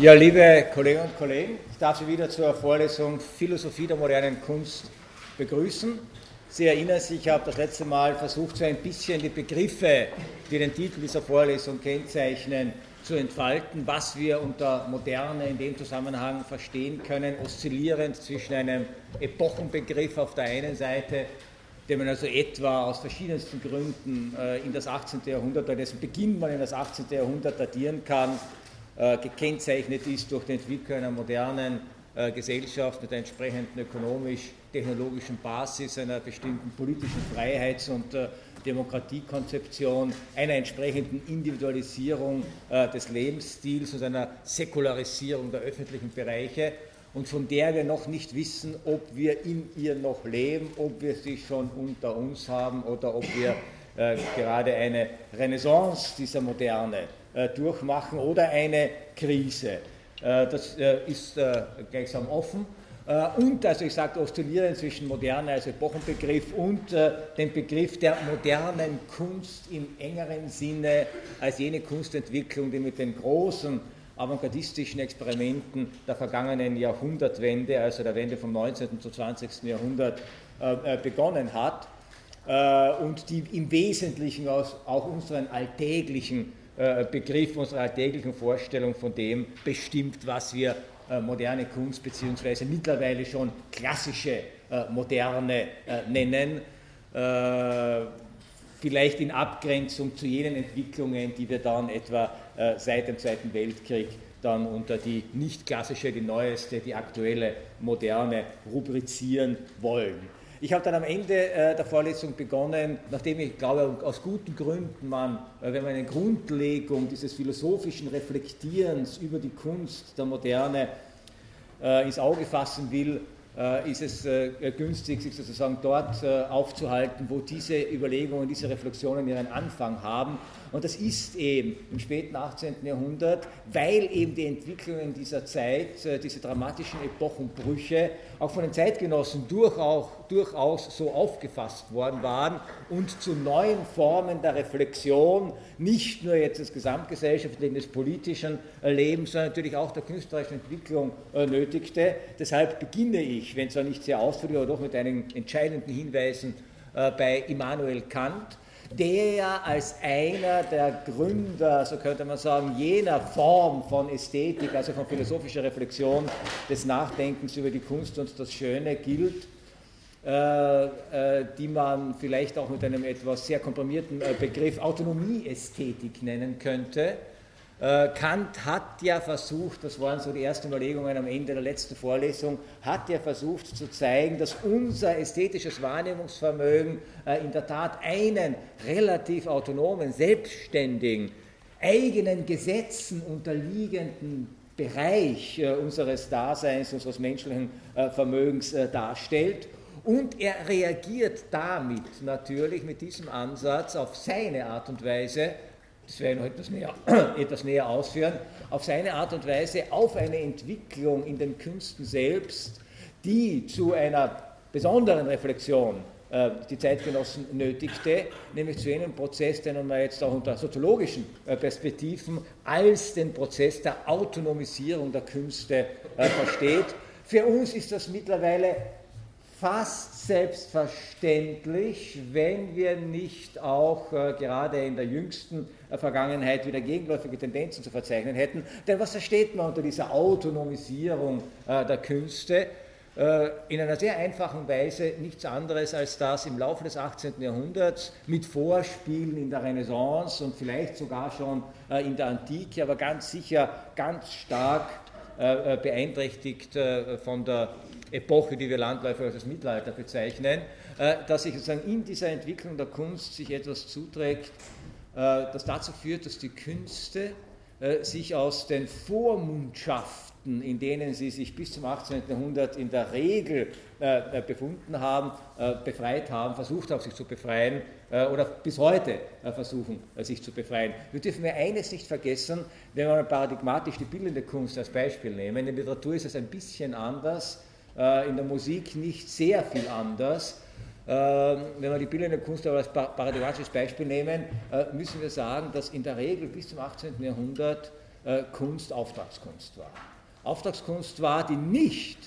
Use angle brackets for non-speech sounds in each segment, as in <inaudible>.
Ja, liebe Kolleginnen und Kollegen, ich darf Sie wieder zur Vorlesung Philosophie der modernen Kunst begrüßen. Sie erinnern sich, ich habe das letzte Mal versucht, so ein bisschen die Begriffe, die den Titel dieser Vorlesung kennzeichnen, zu entfalten, was wir unter Moderne in dem Zusammenhang verstehen können, oszillierend zwischen einem Epochenbegriff auf der einen Seite, den man also etwa aus verschiedensten Gründen äh, in das 18. Jahrhundert, bei dessen Beginn man in das 18. Jahrhundert datieren kann, gekennzeichnet ist durch die Entwicklung einer modernen äh, Gesellschaft mit einer entsprechenden ökonomisch-technologischen Basis, einer bestimmten politischen Freiheits- und äh, Demokratiekonzeption, einer entsprechenden Individualisierung des Lebensstils und einer Säkularisierung der öffentlichen Bereiche. Und von der wir noch nicht wissen, ob wir in ihr noch leben, ob wir sie schon unter uns haben oder ob wir gerade eine Renaissance dieser Moderne äh, durchmachen oder eine Krise. Äh, das äh, ist gleichsam offen. Und, also ich sage, oszillieren zwischen Moderne als Epochenbegriff und dem Begriff der modernen Kunst im engeren Sinne als jene Kunstentwicklung, die mit den großen avantgardistischen Experimenten der vergangenen Jahrhundertwende, also der Wende vom 19. zum 20. Jahrhundert, begonnen hat und die im Wesentlichen aus auch unseren alltäglichen äh, Begriff unserer alltäglichen Vorstellung von dem bestimmt, was wir äh, moderne Kunst bzw. mittlerweile schon klassische äh, Moderne nennen. Vielleicht in Abgrenzung zu jenen Entwicklungen, die wir dann etwa seit dem Zweiten Weltkrieg dann unter die nicht klassische, die neueste, die aktuelle Moderne rubrizieren wollen. Ich habe dann am Ende äh, der Vorlesung begonnen, nachdem ich glaube, aus guten Gründen man, äh, wenn man eine Grundlegung dieses philosophischen Reflektierens über die Kunst der Moderne äh, ins Auge fassen will, äh, ist es äh, günstig, sich sozusagen dort äh, aufzuhalten, wo diese Überlegungen, diese Reflexionen ihren Anfang haben und das ist eben im späten 18. Jahrhundert, weil eben die Entwicklungen dieser Zeit, äh, diese dramatischen Epochenbrüche, auch von den Zeitgenossen durchaus, so aufgefasst worden waren und zu neuen Formen der Reflexion, nicht nur jetzt des gesamtgesellschaftlichen, des politischen Lebens, sondern natürlich auch der künstlerischen Entwicklung äh, nötigte. Deshalb beginne ich, wenn zwar nicht sehr ausführlich, aber doch mit einigen entscheidenden Hinweisen äh, bei Immanuel Kant der als einer der Gründer, so könnte man sagen, jener Form von Ästhetik, also von philosophischer Reflexion des Nachdenkens über die Kunst und das Schöne gilt, äh, äh, die man vielleicht auch mit einem etwas sehr komprimierten äh, Begriff Autonomieästhetik nennen könnte Kant hat ja versucht, das waren so die ersten Überlegungen am Ende der letzten Vorlesung, hat ja versucht zu zeigen, dass unser ästhetisches Wahrnehmungsvermögen äh, in der Tat einen relativ autonomen, selbstständigen, eigenen Gesetzen unterliegenden Bereich äh, unseres Daseins, unseres menschlichen Vermögens darstellt. Und er reagiert damit natürlich mit diesem Ansatz auf seine Art und Weise das werde ich noch etwas näher, <clears throat> etwas näher ausführen, auf seine Art und Weise auf eine Entwicklung in den Künsten selbst, die zu einer besonderen Reflexion äh, die Zeitgenossen nötigte, nämlich zu jenem Prozess, den man jetzt auch unter soziologischen äh, Perspektiven als den Prozess der Autonomisierung der Künste äh, versteht. Für uns ist das mittlerweile fast selbstverständlich, wenn wir nicht auch äh, gerade in der jüngsten äh, Vergangenheit wieder gegenläufige Tendenzen zu verzeichnen hätten. Denn was versteht man unter dieser Autonomisierung äh, der Künste? Äh, in einer sehr einfachen Weise nichts anderes als das im Laufe des 18. Jahrhunderts mit Vorspielen in der Renaissance und vielleicht sogar schon äh, in der Antike, aber ganz sicher ganz stark äh, beeinträchtigt von der Epoche, die wir landläufig als das Mittelalter bezeichnen, äh, dass sich sozusagen in dieser Entwicklung der Kunst sich etwas zuträgt, äh, das dazu führt, dass die Künste äh, sich aus den Vormundschaften, in denen sie sich bis zum 18. Jahrhundert in der Regel befunden haben, befreit haben, versucht haben, sich zu befreien oder bis heute versuchen, sich zu befreien. Wir dürfen mir eines nicht vergessen, wenn wir paradigmatisch die bildende Kunst als Beispiel nehmen. In der Literatur ist es ein bisschen anders. Äh, in der Musik nicht sehr viel anders. Ähm, wenn wir die bildende Kunst aber als paradigmatisches Beispiel nehmen, äh, müssen wir sagen, dass in der Regel bis zum 18. Jahrhundert Kunst Auftragskunst war. Auftragskunst war, die nicht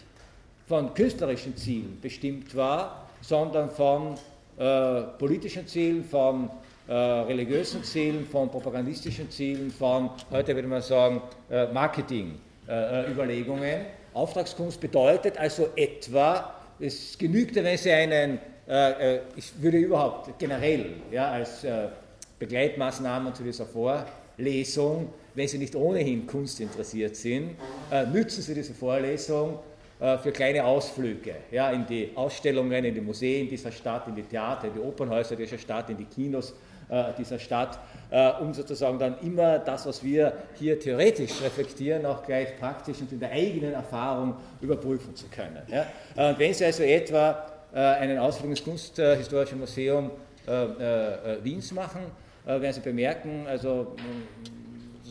von künstlerischen Zielen bestimmt war, sondern von äh, politischen Zielen, von äh, religiösen Zielen, von propagandistischen Zielen, von, heute würde man sagen, äh, Marketing-Überlegungen. Auftragskunst bedeutet also etwa, es genügte, wenn Sie einen, äh, äh, ich würde überhaupt generell ja, als äh, Begleitmaßnahmen zu dieser Vorlesung, wenn Sie nicht ohnehin Kunst interessiert sind, nützen Sie diese Vorlesung für kleine Ausflüge ja, in die Ausstellungen, in die Museen dieser Stadt, in die Theater, in die Opernhäuser dieser Stadt, in die Kinos dieser Stadt, um sozusagen dann immer das, was wir hier theoretisch reflektieren, auch gleich praktisch und in der eigenen Erfahrung überprüfen zu können. Und wenn Sie also etwa einen Ausflug ins Kunsthistorische Museum Wiens machen, werden Sie bemerken, also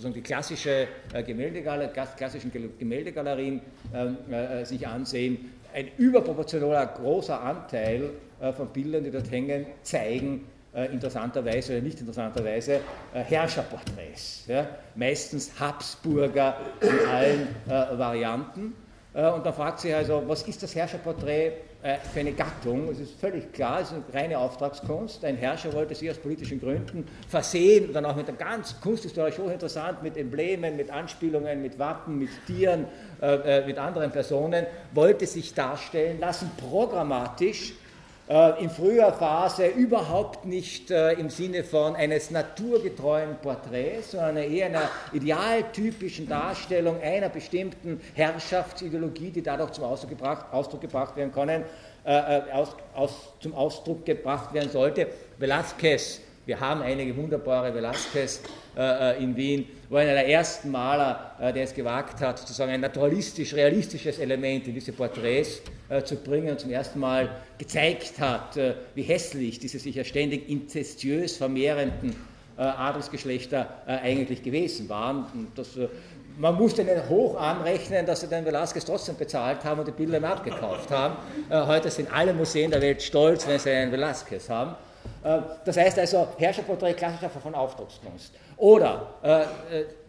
sozusagen die klassische, äh, Gemäldegaler, klassischen Gemäldegalerien ähm, äh, sich ansehen, ein überproportionaler großer Anteil äh, von Bildern, die dort hängen, zeigen interessanterweise oder nicht interessanterweise Herrscherporträts. Ja? Meistens Habsburger in allen Varianten. und dann fragt sich also, was ist das Herrscherporträt äh, für eine Gattung. Es ist völlig klar, es ist eine reine Auftragskunst. Ein Herrscher wollte sich aus politischen Gründen versehen und dann auch mit der ganz kunsthistorisch hochinteressant, mit Emblemen, mit Anspielungen, mit Wappen, mit Tieren, äh, äh, mit anderen Personen, wollte sich darstellen lassen, programmatisch äh, in früher Phase überhaupt nicht äh, im Sinne von eines naturgetreuen Porträts, sondern eher einer idealtypischen Darstellung einer bestimmten Herrschaftsideologie, die dadurch zum Ausdruck gebracht, Ausdruck gebracht werden können, äh, aus, aus, zum Ausdruck gebracht werden sollte. Velázquez wir haben einige wunderbare Velázquez äh, äh, in Wien, wo einer der ersten Maler, äh, der es gewagt hat, sozusagen ein naturalistisch-realistisches Element in diese Porträts äh, zu bringen und zum ersten Mal gezeigt hat, äh, wie hässlich diese sich ja ständig inzestiös vermehrenden äh, Adelsgeschlechter eigentlich gewesen waren. Und das, man musste ihnen hoch anrechnen, dass sie den Velázquez trotzdem bezahlt haben und die Bilder abgekauft haben. heute sind alle Museen der Welt stolz, wenn sie einen Velázquez haben. Äh, das heißt also Herrscherporträt klassischer von Aufdruckskunst. Oder äh, äh,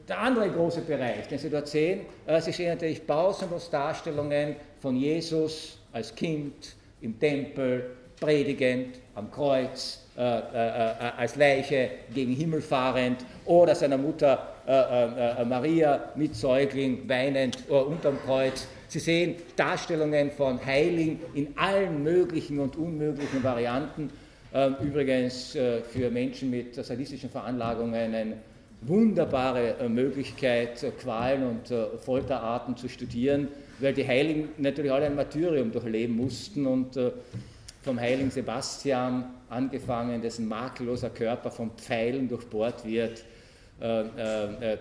der andere große Bereich, den Sie dort sehen, Sie sehen natürlich pausenlos Darstellungen von Jesus als Kind im Tempel, predigend, am Kreuz, äh, äh, als Leiche gegen Himmel fahrend oder seiner Mutter äh, Maria mit Säugling weinend unterm Kreuz. Sie sehen Darstellungen von Heiligen in allen möglichen und unmöglichen Varianten übrigens äh, für Menschen mit sadistischen Veranlagungen eine wunderbare äh, Möglichkeit, äh, Qualen und Folterarten zu studieren, weil die Heiligen natürlich alle ein Martyrium durchleben mussten und vom heiligen Sebastian angefangen, dessen makelloser Körper von Pfeilen durchbohrt wird,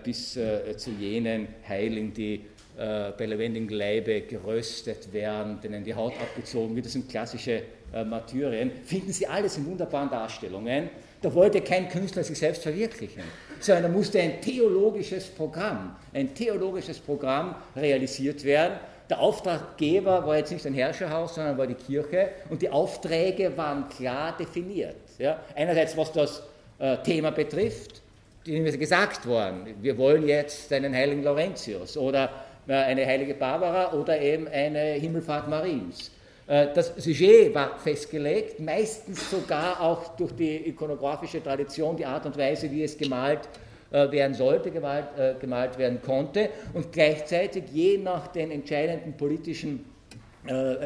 bis zu jenen Heiligen, die bei lebendigem Leibe geröstet werden, denen die Haut abgezogen wird. Das sind klassische äh, Martyrien, finden Sie alles in wunderbaren Darstellungen. Da wollte kein Künstler sich selbst verwirklichen, sondern da musste ein theologisches Programm, ein theologisches Programm realisiert werden. Der Auftraggeber war jetzt nicht ein Herrscherhaus, sondern war die Kirche und die Aufträge waren klar definiert. Ja? Einerseits, was das äh, Thema betrifft, die ist gesagt worden, wir wollen jetzt einen heiligen Laurentius oder äh, eine heilige Barbara oder eben eine Himmelfahrt Mariens. Äh, das Sujet war festgelegt, meistens sogar auch durch die ikonografische Tradition, die Art und Weise, wie es gemalt äh, werden sollte, gemalt, äh, gemalt werden konnte und gleichzeitig je nach den entscheidenden politischen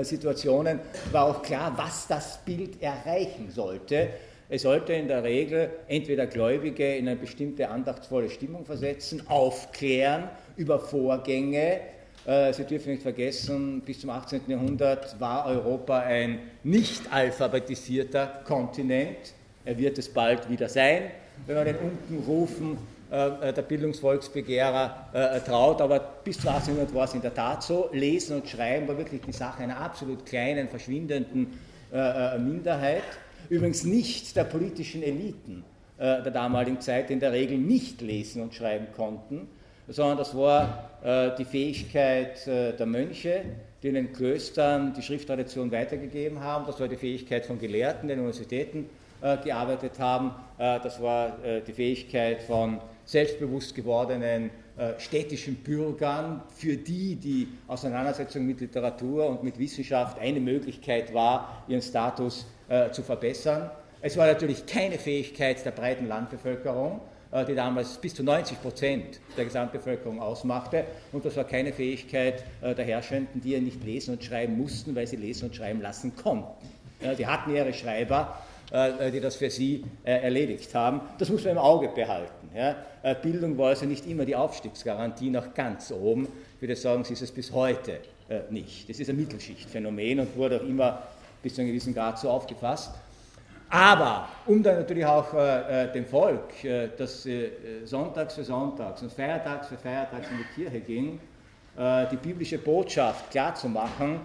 Situationen war auch klar, was das Bild erreichen sollte. Es sollte in der Regel entweder Gläubige in eine bestimmte andachtsvolle Stimmung versetzen, aufklären über Vorgänge, Sie dürfen nicht vergessen, bis zum 18. Jahrhundert war Europa ein nicht alphabetisierter Kontinent. Er wird es bald wieder sein, wenn man den Unkenrufen äh, der Bildungsvolksbegehrer äh, traut. Aber bis zum 18. Jahrhundert war es in der Tat so. Lesen und Schreiben war wirklich die Sache einer absolut kleinen, verschwindenden Minderheit. Übrigens nicht der politischen Eliten der damaligen Zeit, die in der Regel nicht lesen und schreiben konnten, sondern das war äh, die Fähigkeit äh, der Mönche, die in den Klöstern die Schrifttradition weitergegeben haben. Das war die Fähigkeit von Gelehrten, den Universitäten äh, gearbeitet haben. das war die Fähigkeit von selbstbewusst gewordenen äh, städtischen Bürgern, für die die Auseinandersetzung mit Literatur und mit Wissenschaft eine Möglichkeit war, ihren Status äh, zu verbessern. Es war natürlich keine Fähigkeit der breiten Landbevölkerung, äh, die damals bis zu 90 Prozent der Gesamtbevölkerung ausmachte. Und das war keine Fähigkeit der Herrschenden, die ja nicht lesen und schreiben mussten, weil sie lesen und schreiben lassen konnten. Die hatten ihre Schreiber, äh, die das für sie äh, erledigt haben. Das muss man im Auge behalten. Äh, Bildung war also nicht immer die Aufstiegsgarantie nach ganz oben. Ich würde sagen, sie ist es bis heute nicht. Das ist ein Mittelschichtphänomen und wurde auch immer bis zu einem gewissen Grad so aufgefasst. Aber um dann natürlich auch äh, dem Volk, äh, das äh, sonntags für sonntags und feiertags für feiertags in die Kirche ging, die biblische Botschaft klarzumachen,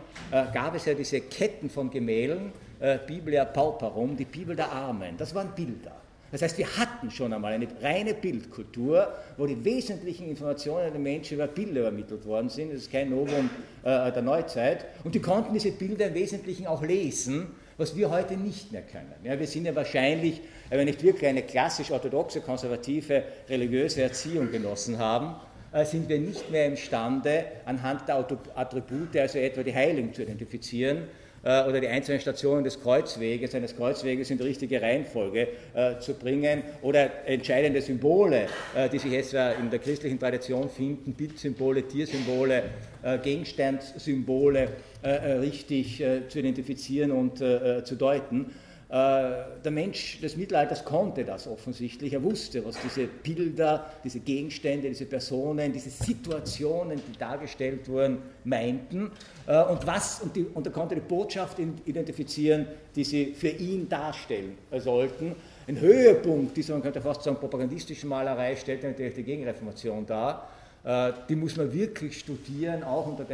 gab es ja diese Ketten von Gemälden, äh, Biblia Pauperum, die Bibel der Armen. Das waren Bilder. Das heißt, wir hatten schon einmal eine reine Bildkultur, wo die wesentlichen Informationen der Menschen über Bilder übermittelt worden sind. Das ist kein Novum äh, der Neuzeit. Und die konnten diese Bilder im Wesentlichen auch lesen, was wir heute nicht mehr können. Ja, wir sind ja wahrscheinlich, wenn nicht wirklich eine klassisch orthodoxe, konservative, religiöse Erziehung genossen haben, äh, sind wir nicht mehr imstande, anhand der Attribute, also etwa die Heiligen zu identifizieren, äh, oder die einzelnen Stationen des Kreuzweges, eines Kreuzweges in die richtige Reihenfolge äh, zu bringen oder entscheidende Symbole, äh, die sich etwa in der christlichen Tradition finden, Bildsymbole, Tiersymbole, äh, Gegenstandssymbole äh, richtig zu identifizieren und zu deuten. Äh, der Mensch des Mittelalters konnte das offensichtlich. Er wusste, was diese Bilder, diese Gegenstände, diese Personen, diese Situationen, die dargestellt wurden, meinten. Äh, und, was, und, die, und er konnte die Botschaft identifizieren, die sie für ihn darstellen sollten. Ein Höhepunkt dieser, man könnte fast sagen, propagandistischen Malerei stellte natürlich die Gegenreformation dar. Äh, die muss man wirklich studieren, auch unter,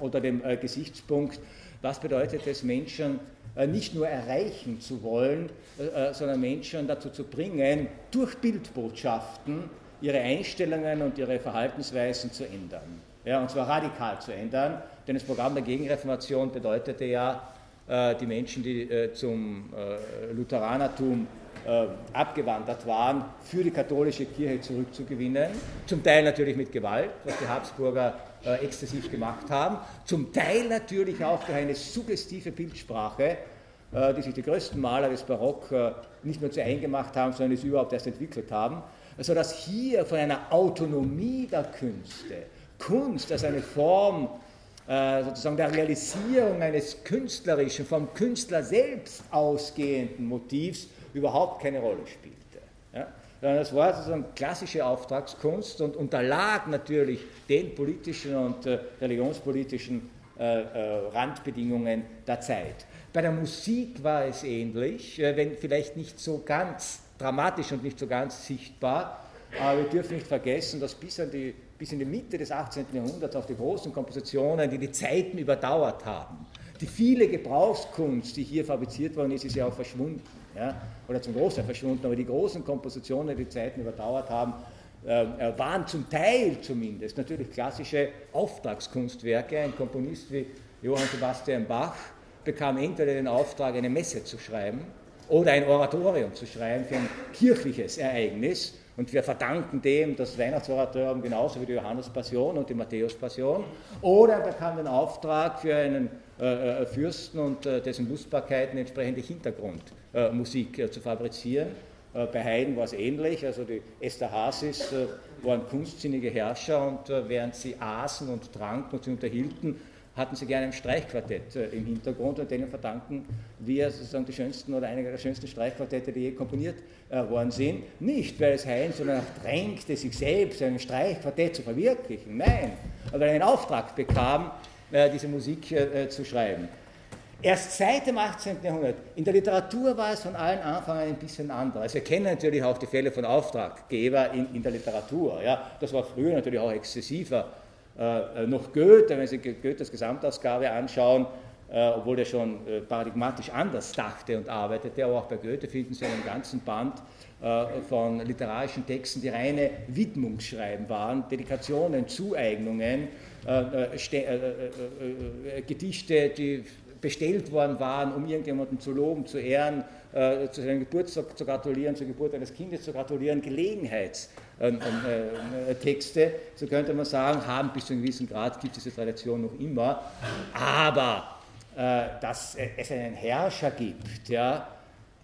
unter dem Gesichtspunkt, was bedeutet es Menschen nicht nur erreichen zu wollen, äh, äh, sondern Menschen dazu zu bringen, durch Bildbotschaften ihre Einstellungen und ihre Verhaltensweisen zu ändern. Ja, und zwar radikal zu ändern, denn das Programm der Gegenreformation bedeutete ja, die Menschen, die zum Lutheranertum abgewandert waren, für die katholische Kirche zurückzugewinnen. Zum Teil natürlich mit Gewalt, was die Habsburger äh, exzessiv gemacht haben. Zum Teil natürlich auch durch eine suggestive Bildsprache, äh, die sich die größten Maler des Barock äh, nicht nur zu eingemacht haben, sondern es überhaupt erst entwickelt haben. Sodass hier von einer Autonomie der Künste, Kunst als eine Form äh, sozusagen der Realisierung eines künstlerischen, vom Künstler selbst ausgehenden Motivs überhaupt keine Rolle spielte. Ja? Das war sozusagen klassische Auftragskunst und unterlag natürlich den politischen und äh, religionspolitischen äh, äh, Randbedingungen der Zeit. Bei der Musik war es ähnlich, wenn vielleicht nicht so ganz dramatisch und nicht so ganz sichtbar, aber wir dürfen nicht vergessen, dass bis, die, bis in die Mitte des 18. Jahrhunderts auch die großen Kompositionen, die die Zeiten überdauert haben, die viele Gebrauchskunst, die hier fabriziert worden ist, ist ja auch verschwunden ja, oder zum Großteil verschwunden, aber die großen Kompositionen, die Zeiten überdauert haben, waren zum Teil zumindest natürlich klassische Auftragskunstwerke. Ein Komponist wie Johann Sebastian Bach bekam entweder den Auftrag, eine Messe zu schreiben oder ein Oratorium zu schreiben für ein kirchliches Ereignis. Und wir verdanken dem das Weihnachtsoratorium genauso wie die Johannespassion und die Matthäuspassion. Oder er bekam den Auftrag für einen äh, Fürsten und dessen Lustbarkeiten entsprechende Hintergrundmusik zu fabrizieren. Äh, bei Haydn war es ähnlich, also die Esterhazys äh, waren kunstsinnige Herrscher und äh, während sie aßen und tranken und sich unterhielten, hatten sie gerne ein Streichquartett im Hintergrund und denen verdanken wir sozusagen die schönsten oder einige der schönsten Streichquartette, die je komponiert worden sind. Nicht, weil es Haydn so danach drängte, sich selbst ein Streichquartett zu verwirklichen, nein, weil er einen Auftrag bekam, diese Musik zu schreiben. Erst seit dem 18. Jahrhundert. In der Literatur war es von allen Anfang an ein bisschen anders. Also wir kennen natürlich auch die Fälle von Auftraggeber in, in der Literatur. Ja. Das war früher natürlich auch exzessiver. Äh, noch Goethe, wenn Sie Goethes Gesamtausgabe anschauen, äh, obwohl der schon äh, paradigmatisch anders dachte und arbeitete, aber auch bei Goethe finden Sie einen ganzen Band äh, von literarischen Texten, die reine Widmungsschreiben waren, Dedikationen, Zueignungen, äh, äh, Gedichte, die bestellt worden waren, um irgendjemanden zu loben, zu ehren, äh, zu seinem Geburtstag zu gratulieren, zur Geburt eines Kindes zu gratulieren, Gelegenheitsgedichte ähm, ähm, äh, Texte, so könnte man sagen, haben bis zu einem gewissen Grad, gibt es diese Tradition noch immer. Aber äh, dass es einen Herrscher gibt, ja,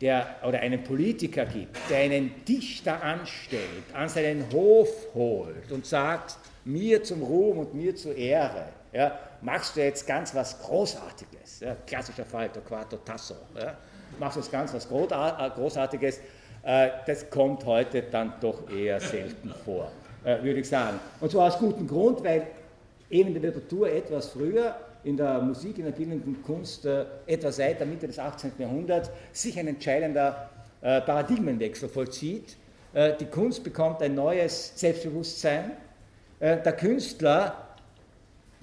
der, oder einen Politiker gibt, der einen Dichter anstellt, an seinen Hof holt und sagt, mir zum Ruhm und mir zur Ehre, ja, machst du jetzt ganz was Großartiges, ja, klassischer Fall, Torquato Tasso, ja, machst du jetzt ganz was äh, Großartiges, äh, das kommt heute dann doch eher selten vor, äh, würde ich sagen. Und zwar aus gutem Grund, weil eben in der Literatur etwas früher in der Musik, in der bildenden Kunst etwa seit der Mitte des 18. Jahrhunderts sich ein entscheidender Paradigmenwechsel vollzieht. Die Kunst bekommt ein neues Selbstbewusstsein. Der Künstler,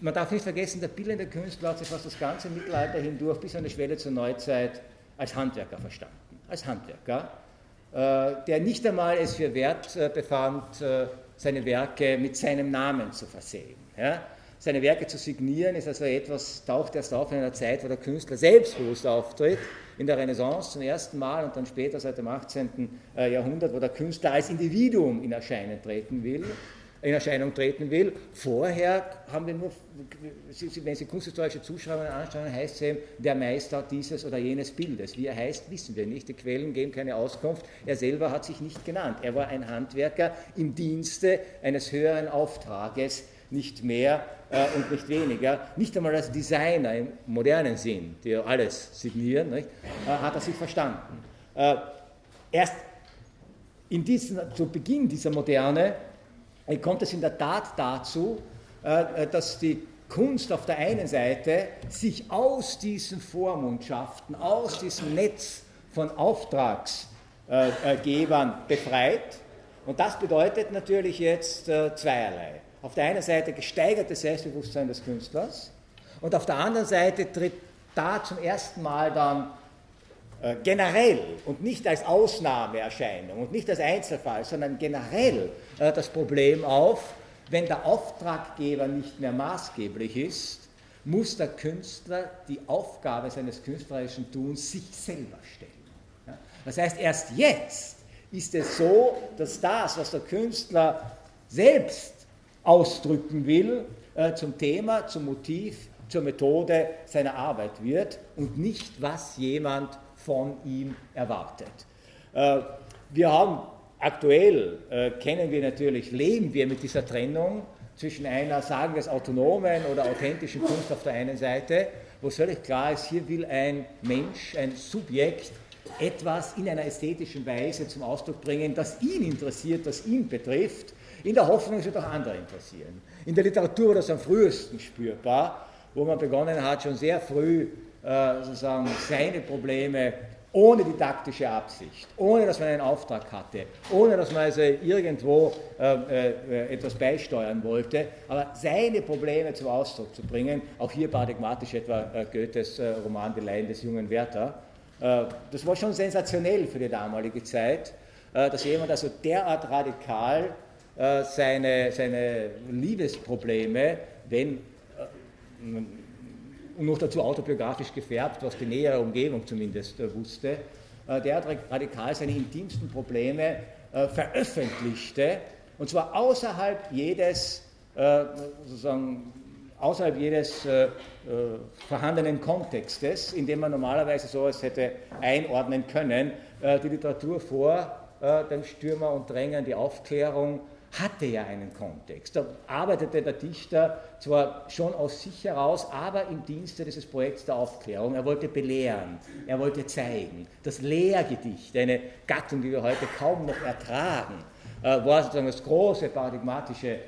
man darf nicht vergessen, der bildende Künstler hat sich fast das ganze Mittelalter hindurch bis an die Schwelle zur Neuzeit als Handwerker verstanden. Als Handwerker, äh, der nicht einmal es für wert äh, befand, seine Werke mit seinem Namen zu versehen. Seine Werke zu signieren, ist also etwas, taucht erst auf in einer Zeit, wo der Künstler selbstbewusst auftritt, in der Renaissance zum ersten Mal und dann später seit dem 18. Äh, Jahrhundert, wo der Künstler als Individuum in Erscheinung treten will. In Erscheinung treten will. Vorher haben wir nur, wenn Sie kunsthistorische Zuschreibungen anschauen, heißt es eben, der Meister dieses oder jenes Bildes. Wie er heißt, wissen wir nicht. Die Quellen geben keine Auskunft. Er selber hat sich nicht genannt. Er war ein Handwerker im Dienste eines höheren Auftrages, nicht mehr äh, und nicht weniger, nicht einmal als Designer im modernen Sinn, die alles signieren, nicht, äh, hat er sich verstanden. Äh, erst in diesen, zu Beginn dieser Moderne kommt es in der Tat dazu, äh, äh, dass die Kunst auf der einen Seite sich aus diesen Vormundschaften, aus diesem Netz von Auftragsgebern befreit. Und das bedeutet natürlich jetzt zweierlei auf der einen Seite gesteigertes Selbstbewusstsein des Künstlers und auf der anderen Seite tritt da zum ersten Mal dann äh, generell und nicht als Ausnahmeerscheinung und nicht als Einzelfall, sondern generell äh, das Problem auf, wenn der Auftraggeber nicht mehr maßgeblich ist, muss der Künstler die Aufgabe seines künstlerischen Tuns sich selber stellen. Das heißt, erst jetzt ist es so, dass das, was der Künstler selbst ausdrücken will, äh, zum Thema, zum Motiv, zur Methode seiner Arbeit wird und nicht, was jemand von ihm erwartet. Äh, wir haben aktuell, äh, kennen wir natürlich, leben wir mit dieser Trennung zwischen einer, sagen wir es, autonomen oder authentischen Kunst auf der einen Seite, wo völlig klar ist, hier will ein Mensch, ein Subjekt etwas in einer ästhetischen Weise zum Ausdruck bringen, das ihn interessiert, das ihn betrifft in der Hoffnung, es wird auch andere interessieren. In der Literatur war das am frühesten spürbar, wo man begonnen hat, schon sehr früh äh, sozusagen seine Probleme ohne didaktische Absicht, ohne dass man einen Auftrag hatte, ohne dass man also irgendwo äh, äh, etwas beisteuern wollte, aber seine Probleme zum Ausdruck zu bringen, auch hier paradigmatisch etwa äh, Goethes äh, Roman Die Leiden des jungen Werther, äh, das war schon sensationell für die damalige Zeit, äh, dass jemand also derart radikal äh, seine, seine Liebesprobleme, wenn äh, und noch dazu autobiografisch gefärbt, was die nähere Umgebung zumindest äh, wusste, der hat radikal seine intimsten Probleme veröffentlichte, und zwar außerhalb jedes, sozusagen, außerhalb jedes vorhandenen Kontextes, in dem man normalerweise sowas hätte einordnen können, die Literatur vor dem Stürmer und Drängen, die Aufklärung, hatte ja einen Kontext. Da arbeitete der Dichter zwar schon aus sich heraus, aber im Dienste dieses Projekts der Aufklärung. Er wollte belehren, er wollte zeigen. Das Lehrgedicht, eine Gattung, die wir heute kaum noch ertragen, äh, war sozusagen das große paradigmatische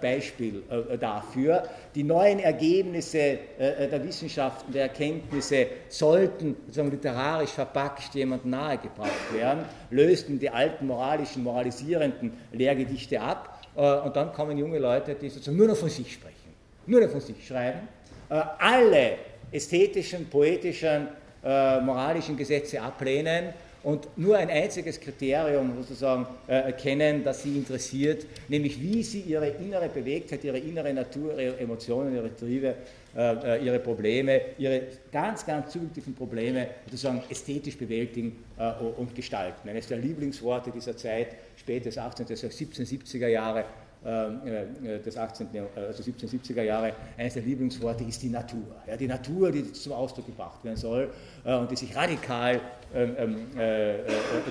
Beispiel dafür. Die neuen Ergebnisse der Wissenschaften, der Erkenntnisse sollten sozusagen literarisch verpackt jemandem nahegebracht werden, lösten die alten moralischen, moralisierenden Lehrgedichte ab und dann kommen junge Leute, die sozusagen nur noch von sich sprechen, nur noch von sich schreiben. Alle ästhetischen, poetischen, moralischen Gesetze ablehnen und nur ein einziges Kriterium sozusagen äh, kennen, das sie interessiert, nämlich wie sie ihre innere Bewegtheit, ihre innere Natur, ihre Emotionen, ihre Triebe, äh, äh ihre Probleme, ihre ganz, ganz subjektiven Probleme sozusagen ästhetisch bewältigen äh, und gestalten. Eines der Lieblingsworte dieser Zeit, spätes 18. bis 1770er Jahre, des 18., also 1770er Jahre, eines der Lieblingsworte ist die Natur. Ja, die Natur, die zum Ausdruck gebracht werden soll äh, und die sich radikal ähm, ähm, äh,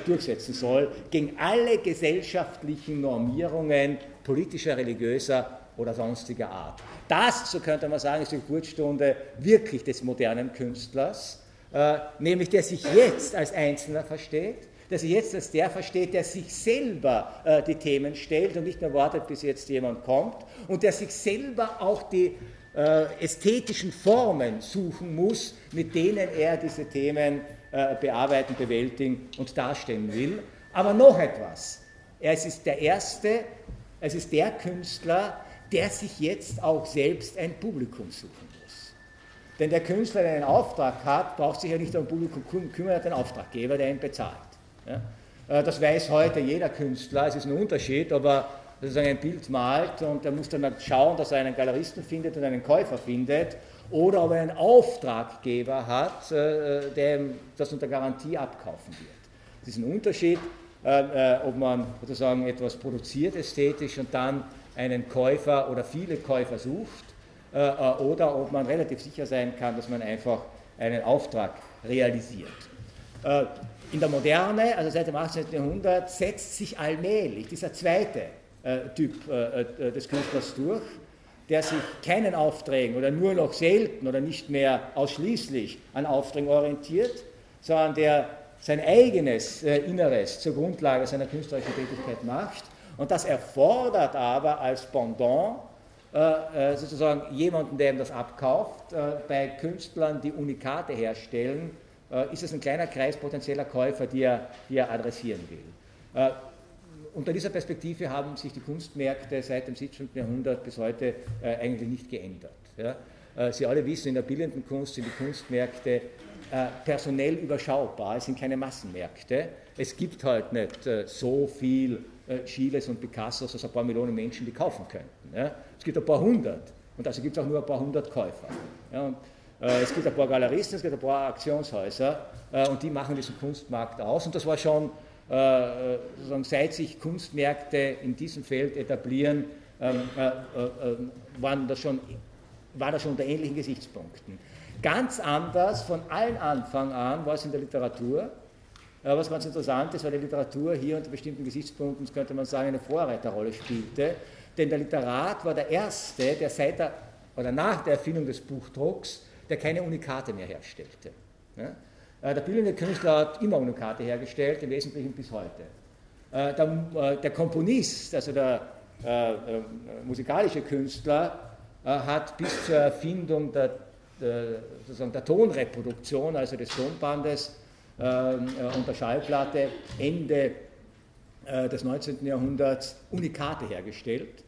durchsetzen soll gegen alle gesellschaftlichen Normierungen politischer, religiöser oder sonstiger Art. Das, so könnte man sagen, ist die Geburtsstunde wirklich des modernen Künstlers, nämlich der sich jetzt als Einzelner versteht, der sich jetzt als der versteht, der sich selber äh, die Themen stellt und nicht mehr wartet, bis jetzt jemand kommt und der sich selber auch die äh, ästhetischen Formen suchen muss, mit denen er diese Themen äh, bearbeiten, bewältigen und darstellen will. Aber noch etwas. Er ist der Erste, es ist der Künstler, der sich jetzt auch selbst ein Publikum suchen muss. Denn der Künstler, der einen Auftrag hat, braucht sich ja nicht um Publikum kümmern, er hat einen Auftraggeber, der ihn bezahlt. Ja? Äh, das weiß heute jeder Künstler, es ist ein Unterschied, ob er ein Bild malt und er muss dann schauen, dass er einen Galeristen findet und einen Käufer findet oder ob er einen Auftraggeber hat, äh, der das unter Garantie abkaufen wird. Es ist ein Unterschied, äh, ob man sozusagen etwas produziert ästhetisch und dann einen Käufer oder viele Käufer sucht oder ob man relativ sicher sein kann, dass man einfach einen Auftrag realisiert. In der Moderne, also seit dem 18. Jahrhundert, setzt sich allmählich dieser zweite äh, Typ äh, äh, des Künstlers durch, der sich keinen Aufträgen oder nur noch selten oder nicht mehr ausschließlich an Aufträgen orientiert, sondern der sein eigenes äh, Inneres zur Grundlage seiner künstlerischen Tätigkeit macht. Und das erfordert aber als Pendant äh, äh, sozusagen jemanden, der ihm das abkauft, bei Künstlern, die Unikate herstellen, ist es ein kleiner Kreis potenzieller Käufer, die er, die er adressieren will. Äh, unter dieser Perspektive haben sich die Kunstmärkte seit dem 17. Jahrhundert bis heute äh, eigentlich nicht geändert. Sie alle wissen, in der bildenden Kunst sind die Kunstmärkte personell überschaubar, es sind keine Massenmärkte. Es gibt halt nicht so viel Chiles und Picassos, als ein paar Millionen Menschen die kaufen könnten. Es gibt ein paar hundert und also gibt es auch nur ein paar hundert Käufer. Äh, es gibt ein paar Galeristen, es gibt ein paar Aktionshäuser äh, und die machen diesen Kunstmarkt aus. Und das war schon, äh, sozusagen, seit sich Kunstmärkte in diesem Feld etablieren, ähm, waren das schon, war das schon unter ähnlichen Gesichtspunkten. Ganz anders von allen Anfang an war es in der Literatur. Was ganz interessant ist, weil die Literatur hier unter bestimmten Gesichtspunkten, könnte man sagen, eine Vorreiterrolle spielte. Denn der Literat war der Erste, der seit der, oder nach der Erfindung des Buchdrucks der keine Unikate mehr herstellte. Äh, der bildende Künstler hat immer Unikate hergestellt, im Wesentlichen bis heute. Äh, der, äh, der Komponist, also der äh, musikalische Künstler, äh, hat bis zur Erfindung der, der, der Tonreproduktion, also des Tonbandes und der Schallplatte, Ende des 19. Jahrhunderts Unikate hergestellt.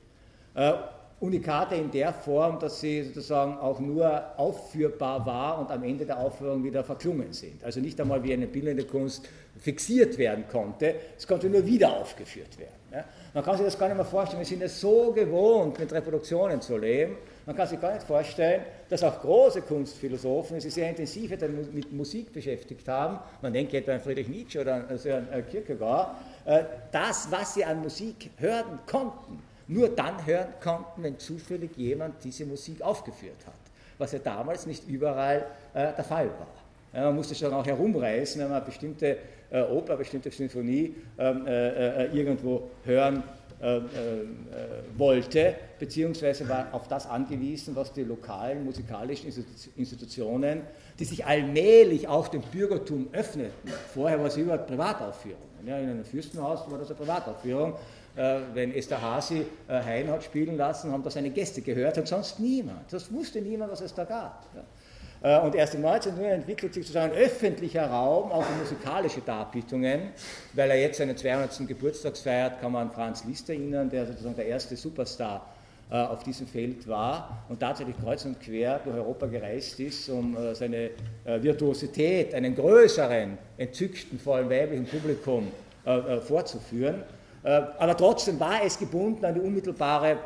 Unikate in der Form, dass sie sozusagen auch nur aufführbar war und am Ende der Aufführung wieder verklungen sind. Also nicht einmal wie eine bildende Kunst fixiert werden konnte, es konnte nur wieder aufgeführt werden. Ja? Man kann sich das gar nicht mehr vorstellen, wir sind es so gewohnt, mit Reproduktionen zu leben, man kann sich gar nicht vorstellen, dass auch große Kunstphilosophen sich sehr intensiv mit Musik beschäftigt haben, man denke etwa an Friedrich Nietzsche oder an Kierkegaard, äh, das, was sie an Musik hören konnten, nur dann hören konnten, wenn zufällig jemand diese Musik aufgeführt hat, was ja damals nicht überall äh, der Fall war. Ja, man musste schon auch herumreisen, wenn man eine bestimmte äh, Oper, eine bestimmte Sinfonie ähm, äh, äh, irgendwo hören äh, äh, wollte, beziehungsweise war auf das angewiesen, was die lokalen musikalischen Institutionen, die sich allmählich auch dem Bürgertum öffneten. Vorher war es überhaupt Privataufführungen. Ja, in einem Fürstenhaus war das eine Privataufführung. Äh, wenn Esther Hasi äh, Hein hat spielen lassen, haben das seine Gäste gehört und sonst niemand. Das wusste niemand, was es da gab. Äh, und erst im 19. Jahrhundert entwickelt sich sozusagen ein öffentlicher Raum, auch für musikalische Darbietungen. Weil er jetzt seinen 200. Geburtstag feiert, kann man an Franz Liszt erinnern, der sozusagen der erste Superstar auf diesem Feld war und tatsächlich kreuz und quer durch Europa gereist ist, um seine Virtuosität einem größeren, entzückten, vor allem weiblichen Publikum vorzuführen. Aber trotzdem war es gebunden an die unmittelbare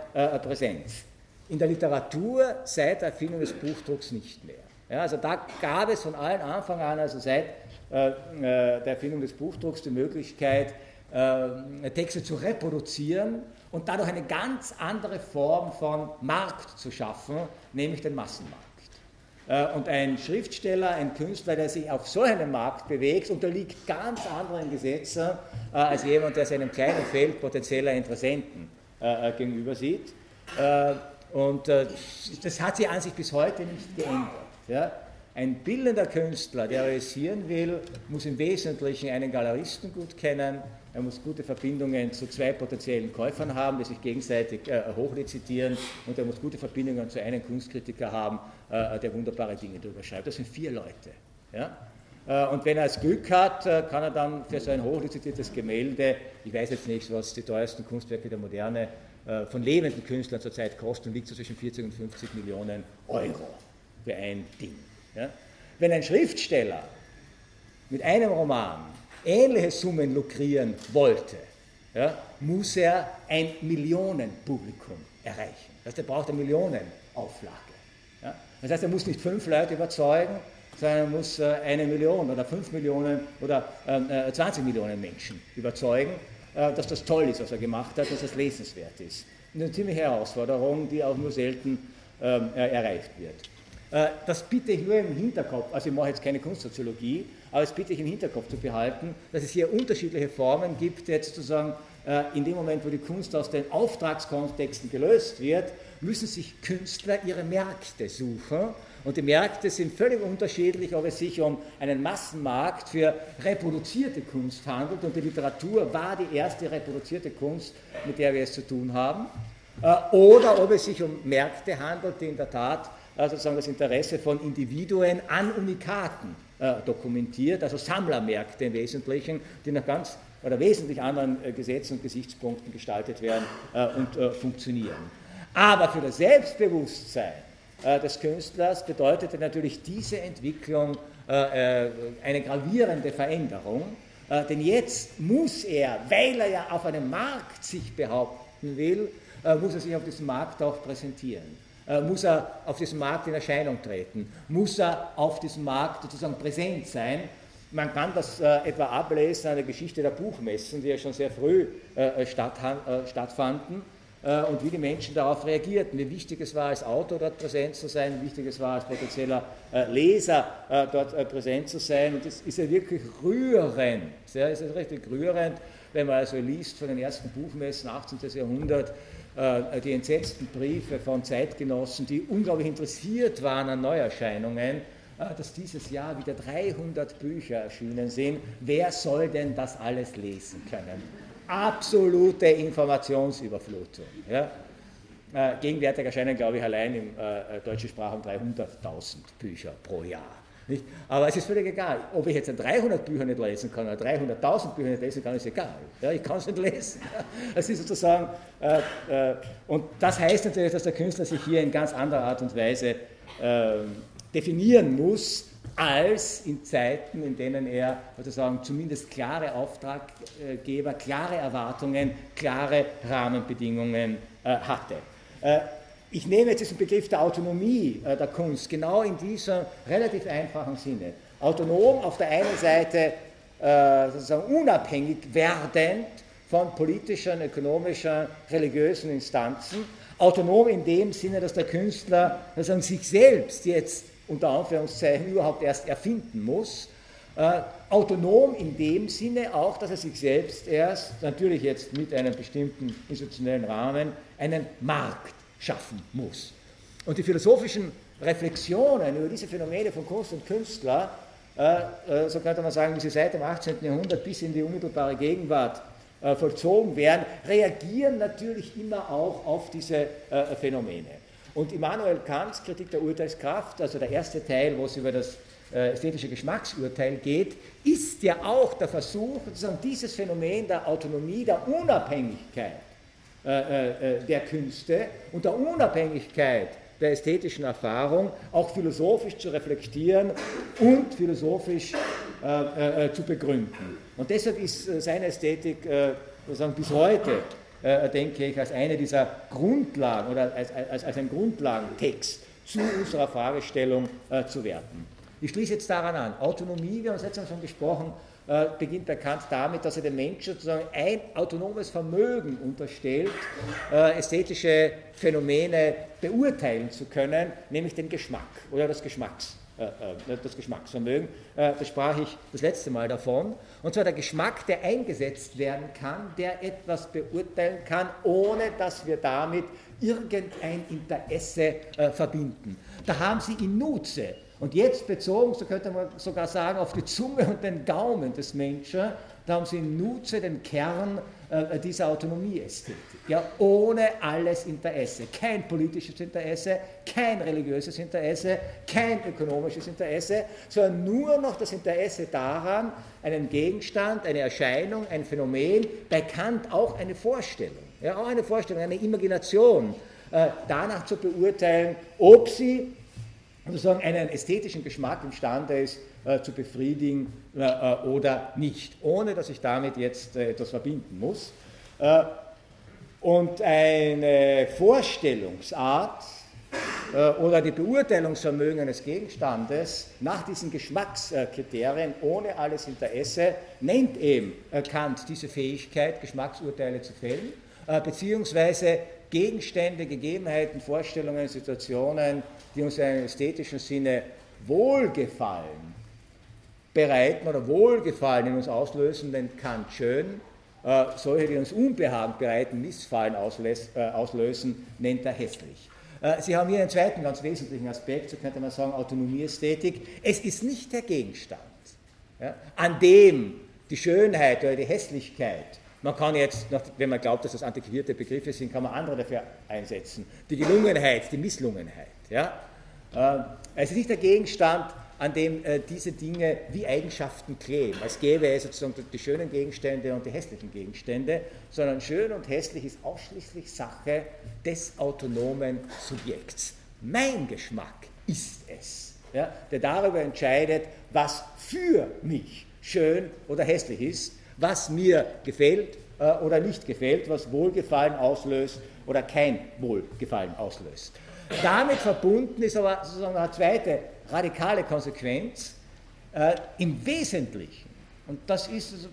Präsenz. In der Literatur seit der Erfindung des Buchdrucks nicht mehr. Ja, also da gab es von allen Anfang an, also seit äh, äh, der Erfindung des Buchdrucks, die Möglichkeit, äh, Texte zu reproduzieren und dadurch eine ganz andere Form von Markt zu schaffen, nämlich den Massenmarkt. Äh, und ein Schriftsteller, ein Künstler, der sich auf so einem Markt bewegt, unterliegt ganz anderen Gesetzen äh, als jemand, der seinem kleinen Feld potenzieller Interessenten äh, gegenüber sieht. Und das hat sich an sich bis heute nicht geändert. Ein bildender Künstler, der realisieren will, muss im Wesentlichen einen Galeristen gut kennen, er muss gute Verbindungen zu zwei potenziellen Käufern haben, die sich gegenseitig äh, hochlizitieren und er muss gute Verbindungen zu einem Kunstkritiker haben, äh, der wunderbare Dinge darüber schreibt. Das sind vier Leute. Ja? Äh, und wenn er das Glück hat, äh, kann er dann für so ein hochlizitiertes Gemälde, ich weiß jetzt nicht, was die teuersten Kunstwerke der Moderne äh, von lebenden Künstlern zurzeit kosten, liegt so zwischen 40 und 50 Millionen Euro für ein Ding. Ja? Wenn ein Schriftsteller mit einem Roman ähnliche Summen lukrieren wollte, ja, muss er ein Millionenpublikum erreichen. Das heißt, er braucht eine Millionenauflage. Ja? Das heißt, er muss nicht fünf Leute überzeugen, sondern er muss äh, eine Million oder fünf Millionen oder äh, 20 Millionen Menschen überzeugen, äh, dass das toll ist, was er gemacht hat, dass das lesenswert ist. Eine ziemliche Herausforderung, die auch nur selten ähm, erreicht wird. Äh, das bitte ich nur im Hinterkopf, also ich mache jetzt keine Kunstsoziologie, aber das bitte ich im Hinterkopf zu behalten, dass es hier unterschiedliche Formen gibt, jetzt sozusagen äh, in dem Moment, wo die Kunst aus den Auftragskontexten gelöst wird, müssen sich Künstler ihre Märkte suchen. Und die Märkte sind völlig unterschiedlich, ob es sich um einen Massenmarkt für reproduzierte Kunst handelt. Und die Literatur war die erste reproduzierte Kunst, mit der wir es zu tun haben. Äh, oder ob es sich um Märkte handelt, die in der Tat äh, sozusagen das Interesse von Individuen an Unikaten äh, dokumentiert, also Sammlermärkte im Wesentlichen, die nach ganz oder wesentlich anderen äh, Gesetzen und Gesichtspunkten gestaltet werden und funktionieren. Aber für das Selbstbewusstsein des Künstlers bedeutete natürlich diese Entwicklung eine gravierende Veränderung, denn jetzt muss er, weil er ja auf einem Markt sich behaupten will, muss er sich auf diesem Markt auch präsentieren. Äh, muss er auf diesem Markt in Erscheinung treten, muss er auf diesem Markt sozusagen präsent sein. Man kann das äh, etwa ablesen an der Geschichte der Buchmessen, die ja schon sehr früh äh, stattfanden und wie die Menschen darauf reagierten, wie wichtig es war, als Autor dort präsent zu sein, wie wichtig es war, als potenzieller Leser dort präsent zu sein. Und das ist ja wirklich rührend, ja, ist ja richtig rührend, wenn man also liest von den ersten Buchmessen 18. Jahrhundert, die entsetzten Briefe von Zeitgenossen, die unglaublich interessiert waren an Neuerscheinungen, äh, dass dieses Jahr wieder 300 Bücher erschienen sind. Wer soll denn das alles lesen können? Absolute Informationsüberflutung. Ja? Äh, gegenwärtig erscheinen, glaube ich, allein im äh, deutschen Sprachraum 300.000 Bücher pro Jahr. Nicht? Aber es ist völlig egal, ob ich jetzt 300 Bücher nicht lesen kann oder 300.000 Bücher nicht lesen kann, ist egal. Ja, ich kann es nicht lesen. <laughs> Das ist sozusagen, äh, äh, und das heißt natürlich, dass der Künstler sich hier in ganz anderer Art und Weise äh, definieren muss, als in Zeiten, in denen er sozusagen zumindest klare Auftraggeber, klare Erwartungen, klare Rahmenbedingungen äh, hatte. Ich nehme jetzt diesen Begriff der Autonomie äh, der Kunst genau in diesem relativ einfachen Sinne. Autonom auf der einen Seite äh, sozusagen unabhängig werdend von politischen, ökonomischen, religiösen Instanzen. Autonom in dem Sinne, dass der Künstler sozusagen sich selbst jetzt unter Anführungszeichen überhaupt erst erfinden muss. Äh, autonom in dem Sinne auch, dass er sich selbst erst, natürlich jetzt mit einem bestimmten institutionellen Rahmen, einen Markt schaffen muss. Und die philosophischen Reflexionen über diese Phänomene von Kunst und Künstler, äh, äh, so könnte man sagen, wie sie seit dem 18. Jahrhundert bis in die unmittelbare Gegenwart äh, vollzogen werden, reagieren natürlich immer auch auf diese äh, Phänomene. Und Immanuel Kants Kritik der Urteilskraft, also der erste Teil, wo es über das äh, ästhetische Geschmacksurteil geht, ist ja auch der Versuch, sozusagen dieses Phänomen der Autonomie, der Unabhängigkeit der Künste, unter Unabhängigkeit der ästhetischen Erfahrung auch philosophisch zu reflektieren und philosophisch äh, äh, zu begründen. Und deshalb ist äh, seine Ästhetik sozusagen bis heute, denke ich, als eine dieser Grundlagen oder als, als, als ein Grundlagentext zu unserer Fragestellung zu werten. Ich schließe jetzt daran an. Autonomie, wir haben es Mal schon gesprochen, beginnt bei Kant damit, dass er dem Menschen sozusagen ein autonomes Vermögen unterstellt, ästhetische Phänomene beurteilen zu können, nämlich den Geschmack oder das Geschmacks. Äh, äh, das Geschmacksvermögen. Äh, da sprach ich das letzte Mal davon. Und zwar der Geschmack, der eingesetzt werden kann, der etwas beurteilen kann, ohne dass wir damit irgendein Interesse verbinden. Da haben Sie in Nutze. Und jetzt bezogen, so könnte man sogar sagen, auf die Zunge und den Gaumen des Menschen, da haben Sie Nutze den Kern äh, dieser Autonomieästhetik. Ja, ohne alles Interesse. Kein politisches Interesse, kein religiöses Interesse, kein ökonomisches Interesse, sondern nur noch das Interesse daran, einen Gegenstand, eine Erscheinung, ein Phänomen, bei Kant auch eine Vorstellung, ja, auch eine Vorstellung, eine Imagination, äh, danach zu beurteilen, ob sie sozusagen einen ästhetischen Geschmack imstande ist, äh, zu befriedigen äh, äh, oder nicht, ohne dass ich damit jetzt äh, etwas verbinden muss. Äh, und eine Vorstellungsart äh, oder die Beurteilungsvermögen eines Gegenstandes nach diesen Geschmackskriterien ohne alles Interesse nennt eben Kant diese Fähigkeit, Geschmacksurteile zu fällen, beziehungsweise Gegenstände, Gegebenheiten, Vorstellungen, Situationen, die uns in einem ästhetischen Sinne wohlgefallen, bereiten oder Wohlgefallen in uns auslösen, nennt Kant schön. Äh, solche, die uns Unbehagen bereiten, Missfallen auslös, äh, auslösen, nennt er hässlich. Äh, Sie haben hier einen zweiten ganz wesentlichen Aspekt, so könnte man sagen, Autonomieästhetik. Es ist nicht der Gegenstand, ja, an dem die Schönheit oder die Hässlichkeit man kann jetzt, wenn man glaubt, dass das antiquierte Begriffe sind, kann man andere dafür einsetzen. Die Gelungenheit, die Misslungenheit. Ja? Äh, es ist nicht der Gegenstand, an dem äh, diese Dinge wie Eigenschaften kleben, als gäbe es sozusagen die schönen Gegenstände und die hässlichen Gegenstände, sondern schön und hässlich ist ausschließlich Sache des autonomen Subjekts. Mein Geschmack ist es, ja, der darüber entscheidet, was für mich schön oder hässlich ist, was mir gefällt äh, oder nicht gefällt, was Wohlgefallen auslöst oder kein Wohlgefallen auslöst. Damit verbunden ist aber sozusagen eine zweite radikale Konsequenz. Äh, Im Wesentlichen, und das ist, äh,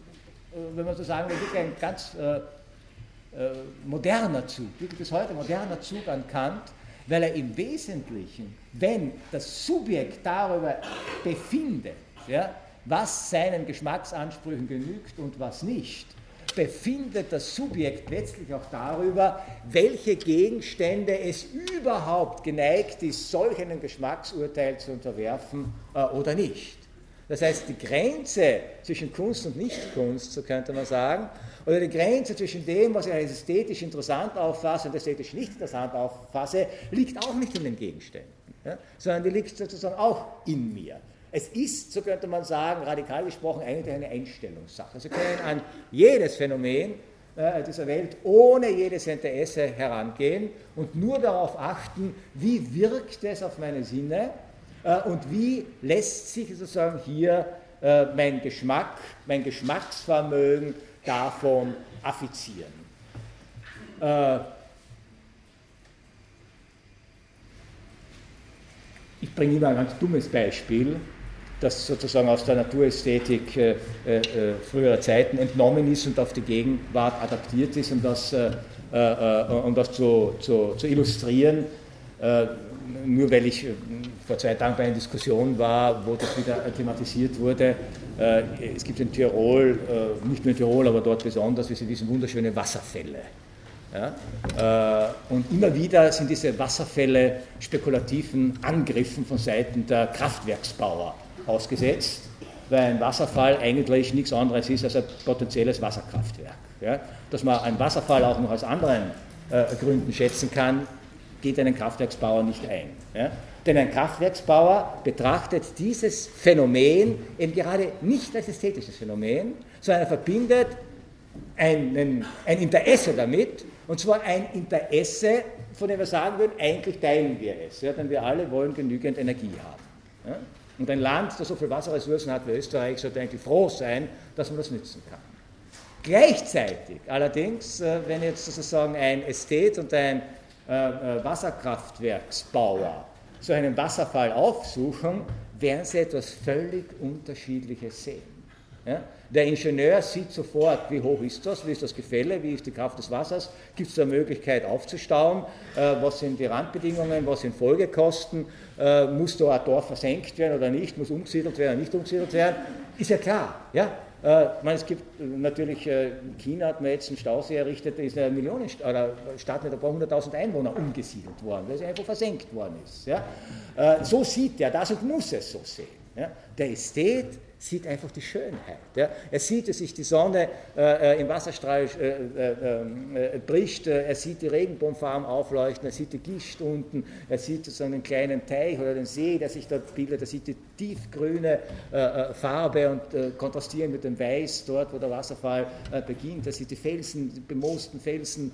wenn man so sagen will, wirklich ein ganz äh, äh, moderner Zug, wirklich bis heute moderner Zug an Kant, weil er im Wesentlichen, wenn das Subjekt darüber befindet, ja, was seinen Geschmacksansprüchen genügt und was nicht, befindet das Subjekt letztlich auch darüber, welche Gegenstände es überhaupt geneigt ist, solch einem Geschmacksurteil zu unterwerfen äh, oder nicht. Das heißt, die Grenze zwischen Kunst und Nichtkunst, so könnte man sagen, oder die Grenze zwischen dem, was ich als ästhetisch interessant auffasse und ästhetisch nicht interessant auffasse, liegt auch nicht in den Gegenständen, ja, sondern die liegt sozusagen auch in mir. Es ist, so könnte man sagen, radikal gesprochen, eigentlich eine Einstellungssache. Sie können an jedes Phänomen äh, dieser Welt ohne jedes Interesse herangehen und nur darauf achten, wie wirkt es auf meine Sinne äh, und wie lässt sich sozusagen hier äh, mein Geschmack, mein Geschmacksvermögen davon affizieren. Ich bringe immer ein ganz dummes Beispiel das sozusagen aus der Naturästhetik äh, äh, früherer Zeiten entnommen ist und auf die Gegenwart adaptiert ist, um das, äh, äh um das zu, zu, zu illustrieren. Äh, nur weil ich äh, vor zwei Tagen bei einer Diskussion war, wo das wieder thematisiert wurde. es gibt in Tirol, nicht nur in Tirol, aber dort besonders, wie Sie wissen, wunderschöne Wasserfälle. Ja? und immer wieder sind diese Wasserfälle spekulativen Angriffen von Seiten der Kraftwerksbauer ausgesetzt, weil ein Wasserfall eigentlich nichts anderes ist als ein potenzielles Wasserkraftwerk. Ja? Dass man einen Wasserfall auch noch aus anderen äh, Gründen schätzen kann, geht einen Kraftwerksbauer nicht ein. Ja? Denn ein Kraftwerksbauer betrachtet dieses Phänomen eben gerade nicht als ästhetisches Phänomen, sondern er verbindet einen, ein Interesse damit, und zwar ein Interesse, von dem wir sagen würden, eigentlich teilen wir es, ja, denn wir alle wollen genügend Energie haben. Und ein Land, das so viele Wasserressourcen hat wie Österreich, sollte eigentlich froh sein, dass man das nützen kann. Gleichzeitig allerdings, äh, wenn jetzt sozusagen ein Ästhet und ein äh, äh, Wasserkraftwerksbauer so einen Wasserfall aufsuchen, werden sie etwas völlig Unterschiedliches sehen. Ja? Der Ingenieur sieht sofort, wie hoch ist das, wie ist das Gefälle, wie ist die Kraft des Wassers, gibt es da Möglichkeit aufzustauen, äh, was sind die Randbedingungen, was sind Folgekosten, äh, muss da ein Dorf versenkt werden oder nicht, muss umgesiedelt werden oder nicht umgesiedelt werden, ist ja klar. Ja? Äh, meine, es gibt äh, natürlich, äh, in China hat man jetzt einen Stausee errichtet, da ist eine Millionenstadt oder Stadt mit ein paar hunderttausend Einwohnern umgesiedelt worden, weil sie einfach versenkt worden ist. Ja? So sieht er das und muss es so sehen. Ja? Der Ästhet sieht einfach die Schönheit. Ja. Er sieht, dass sich die Sonne äh, äh im Wasserstrahl äh, äh, ähm, äh, bricht, äh, er sieht die Regenbogenfarben aufleuchten, er sieht die Gischt unten, er sieht so einen kleinen Teich oder den See, der sich dort bildet, er sieht die tiefgrüne Farbe und kontrastieren mit dem Weiß dort, wo der Wasserfall beginnt, er sieht die Felsen, die bemoosten Felsen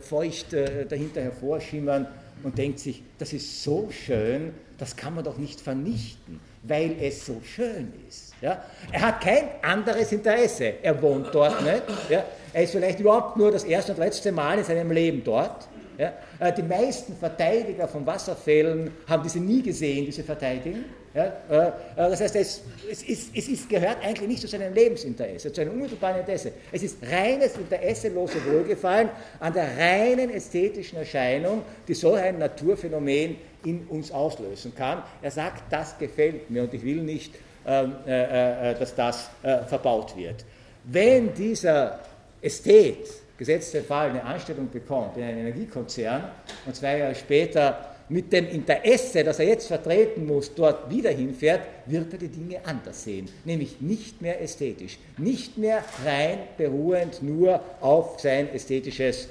feucht dahinter hervorschimmern und denkt sich, das ist so schön, das kann man doch nicht vernichten, weil es so schön ist. Ja? Er hat kein anderes Interesse. Er wohnt dort nicht. Ja? Er ist vielleicht überhaupt nur das erste und letzte Mal in seinem Leben dort. Ja? Äh, die meisten Verteidiger von Wasserfällen haben diese nie gesehen, diese Verteidigung. Ja? Äh, äh, das heißt, es, ist, es ist, gehört eigentlich nicht zu seinem Lebensinteresse, zu seinem unmittelbaren Interesse. Es ist reines interesselose Wohlgefallen an der reinen ästhetischen Erscheinung, die so ein Naturphänomen in uns auslösen kann. Er sagt, das gefällt mir und ich will nicht ähm, äh, äh, dass das äh, verbaut wird. Wenn dieser Ästhet, gesetzt Fall, eine Anstellung bekommt in einem Energiekonzern und zwei Jahre später mit dem Interesse, das er jetzt vertreten muss, dort wieder hinfährt, wird er die Dinge anders sehen. Nämlich nicht mehr ästhetisch, nicht mehr rein beruhend nur auf sein ästhetisches,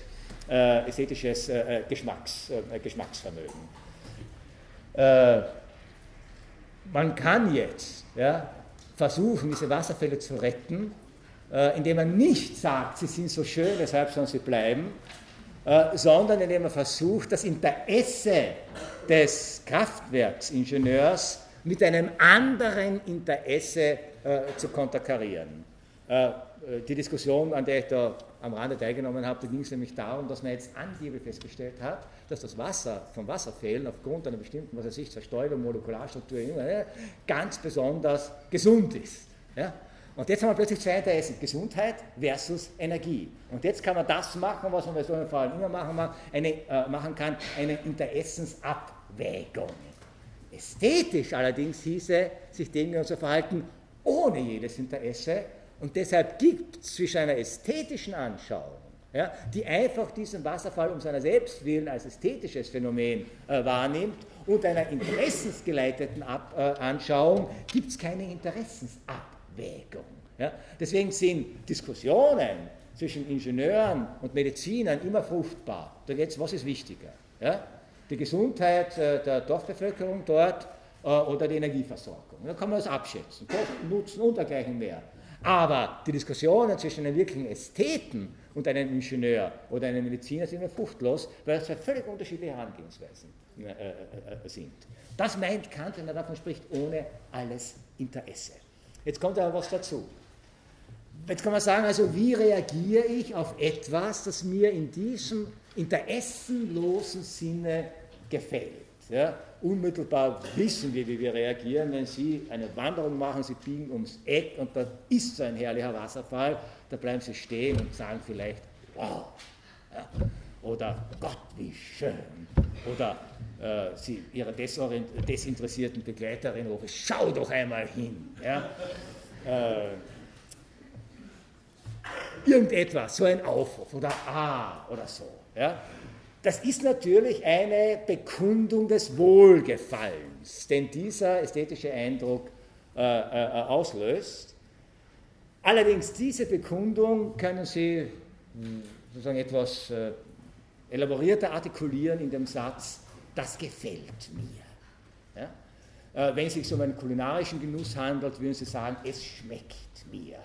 äh, ästhetisches äh, Geschmacks, äh, Geschmacksvermögen. Man kann jetzt ja, versuchen, diese Wasserfälle zu retten, äh, indem man nicht sagt, sie sind so schön, weshalb sollen sie bleiben, äh, sondern indem man versucht, das Interesse des Kraftwerksingenieurs mit einem anderen Interesse äh, zu konterkarieren. Äh, die Diskussion, an der ich da am Rande teilgenommen habe, da ging es nämlich darum, dass man jetzt angeblich festgestellt hat, dass das Wasser vom Wasserfällen aufgrund einer bestimmten, was weiß ich, Zerstäubung, Molekularstruktur, ganz besonders gesund ist. Ja? Und jetzt haben wir plötzlich zwei Interessen, Gesundheit versus Energie. Und jetzt kann man das machen, was man bei so einem Fall immer machen, eine, äh, machen kann, eine Interessensabwägung. Ästhetisch allerdings hieße sich dem unser Verhalten ohne jedes Interesse und deshalb gibt es zwischen einer ästhetischen Anschauung, ja, die einfach diesen Wasserfall um seiner selbst willen als ästhetisches Phänomen äh, wahrnimmt, und einer interessensgeleiteten Ab äh, Anschauung gibt es keine Interessensabwägung. Ja. Deswegen sind Diskussionen zwischen Ingenieuren und Medizinern immer fruchtbar. Da geht es, was ist wichtiger? Ja? Die Gesundheit äh, der Dorfbevölkerung dort äh, oder die Energieversorgung. Da kann man das abschätzen. Kosten, Nutzen und dergleichen mehr. Aber die Diskussionen zwischen einem wirklichen Ästheten und einem Ingenieur oder einem Mediziner sind immer fruchtlos, weil das zwei völlig unterschiedliche Herangehensweisen äh, äh, äh, sind. Das meint Kant, wenn er davon spricht, ohne alles Interesse. Jetzt kommt aber was dazu. Jetzt kann man sagen, also wie reagiere ich auf etwas, das mir in diesem interessenlosen Sinne gefällt? Ja? Unmittelbar wissen wir, wie wir reagieren, wenn Sie eine Wanderung machen, Sie biegen ums Eck und da ist so ein herrlicher Wasserfall, da bleiben Sie stehen und sagen vielleicht, wow, ja, oder Gott, wie schön, oder äh, Sie Ihrer desinteressierten Begleiterin rufen, schau doch einmal hin. Ja. Äh, irgendetwas, so ein Aufruf oder ah oder so. Ja. Das ist natürlich eine Bekundung des Wohlgefallens, den dieser ästhetische Eindruck äh, äh, auslöst. Allerdings diese Bekundung können Sie hm, sozusagen etwas äh, elaborierter artikulieren in dem Satz, das gefällt mir. Ja? Äh, wenn es sich um einen kulinarischen Genuss handelt, würden Sie sagen, es schmeckt mir.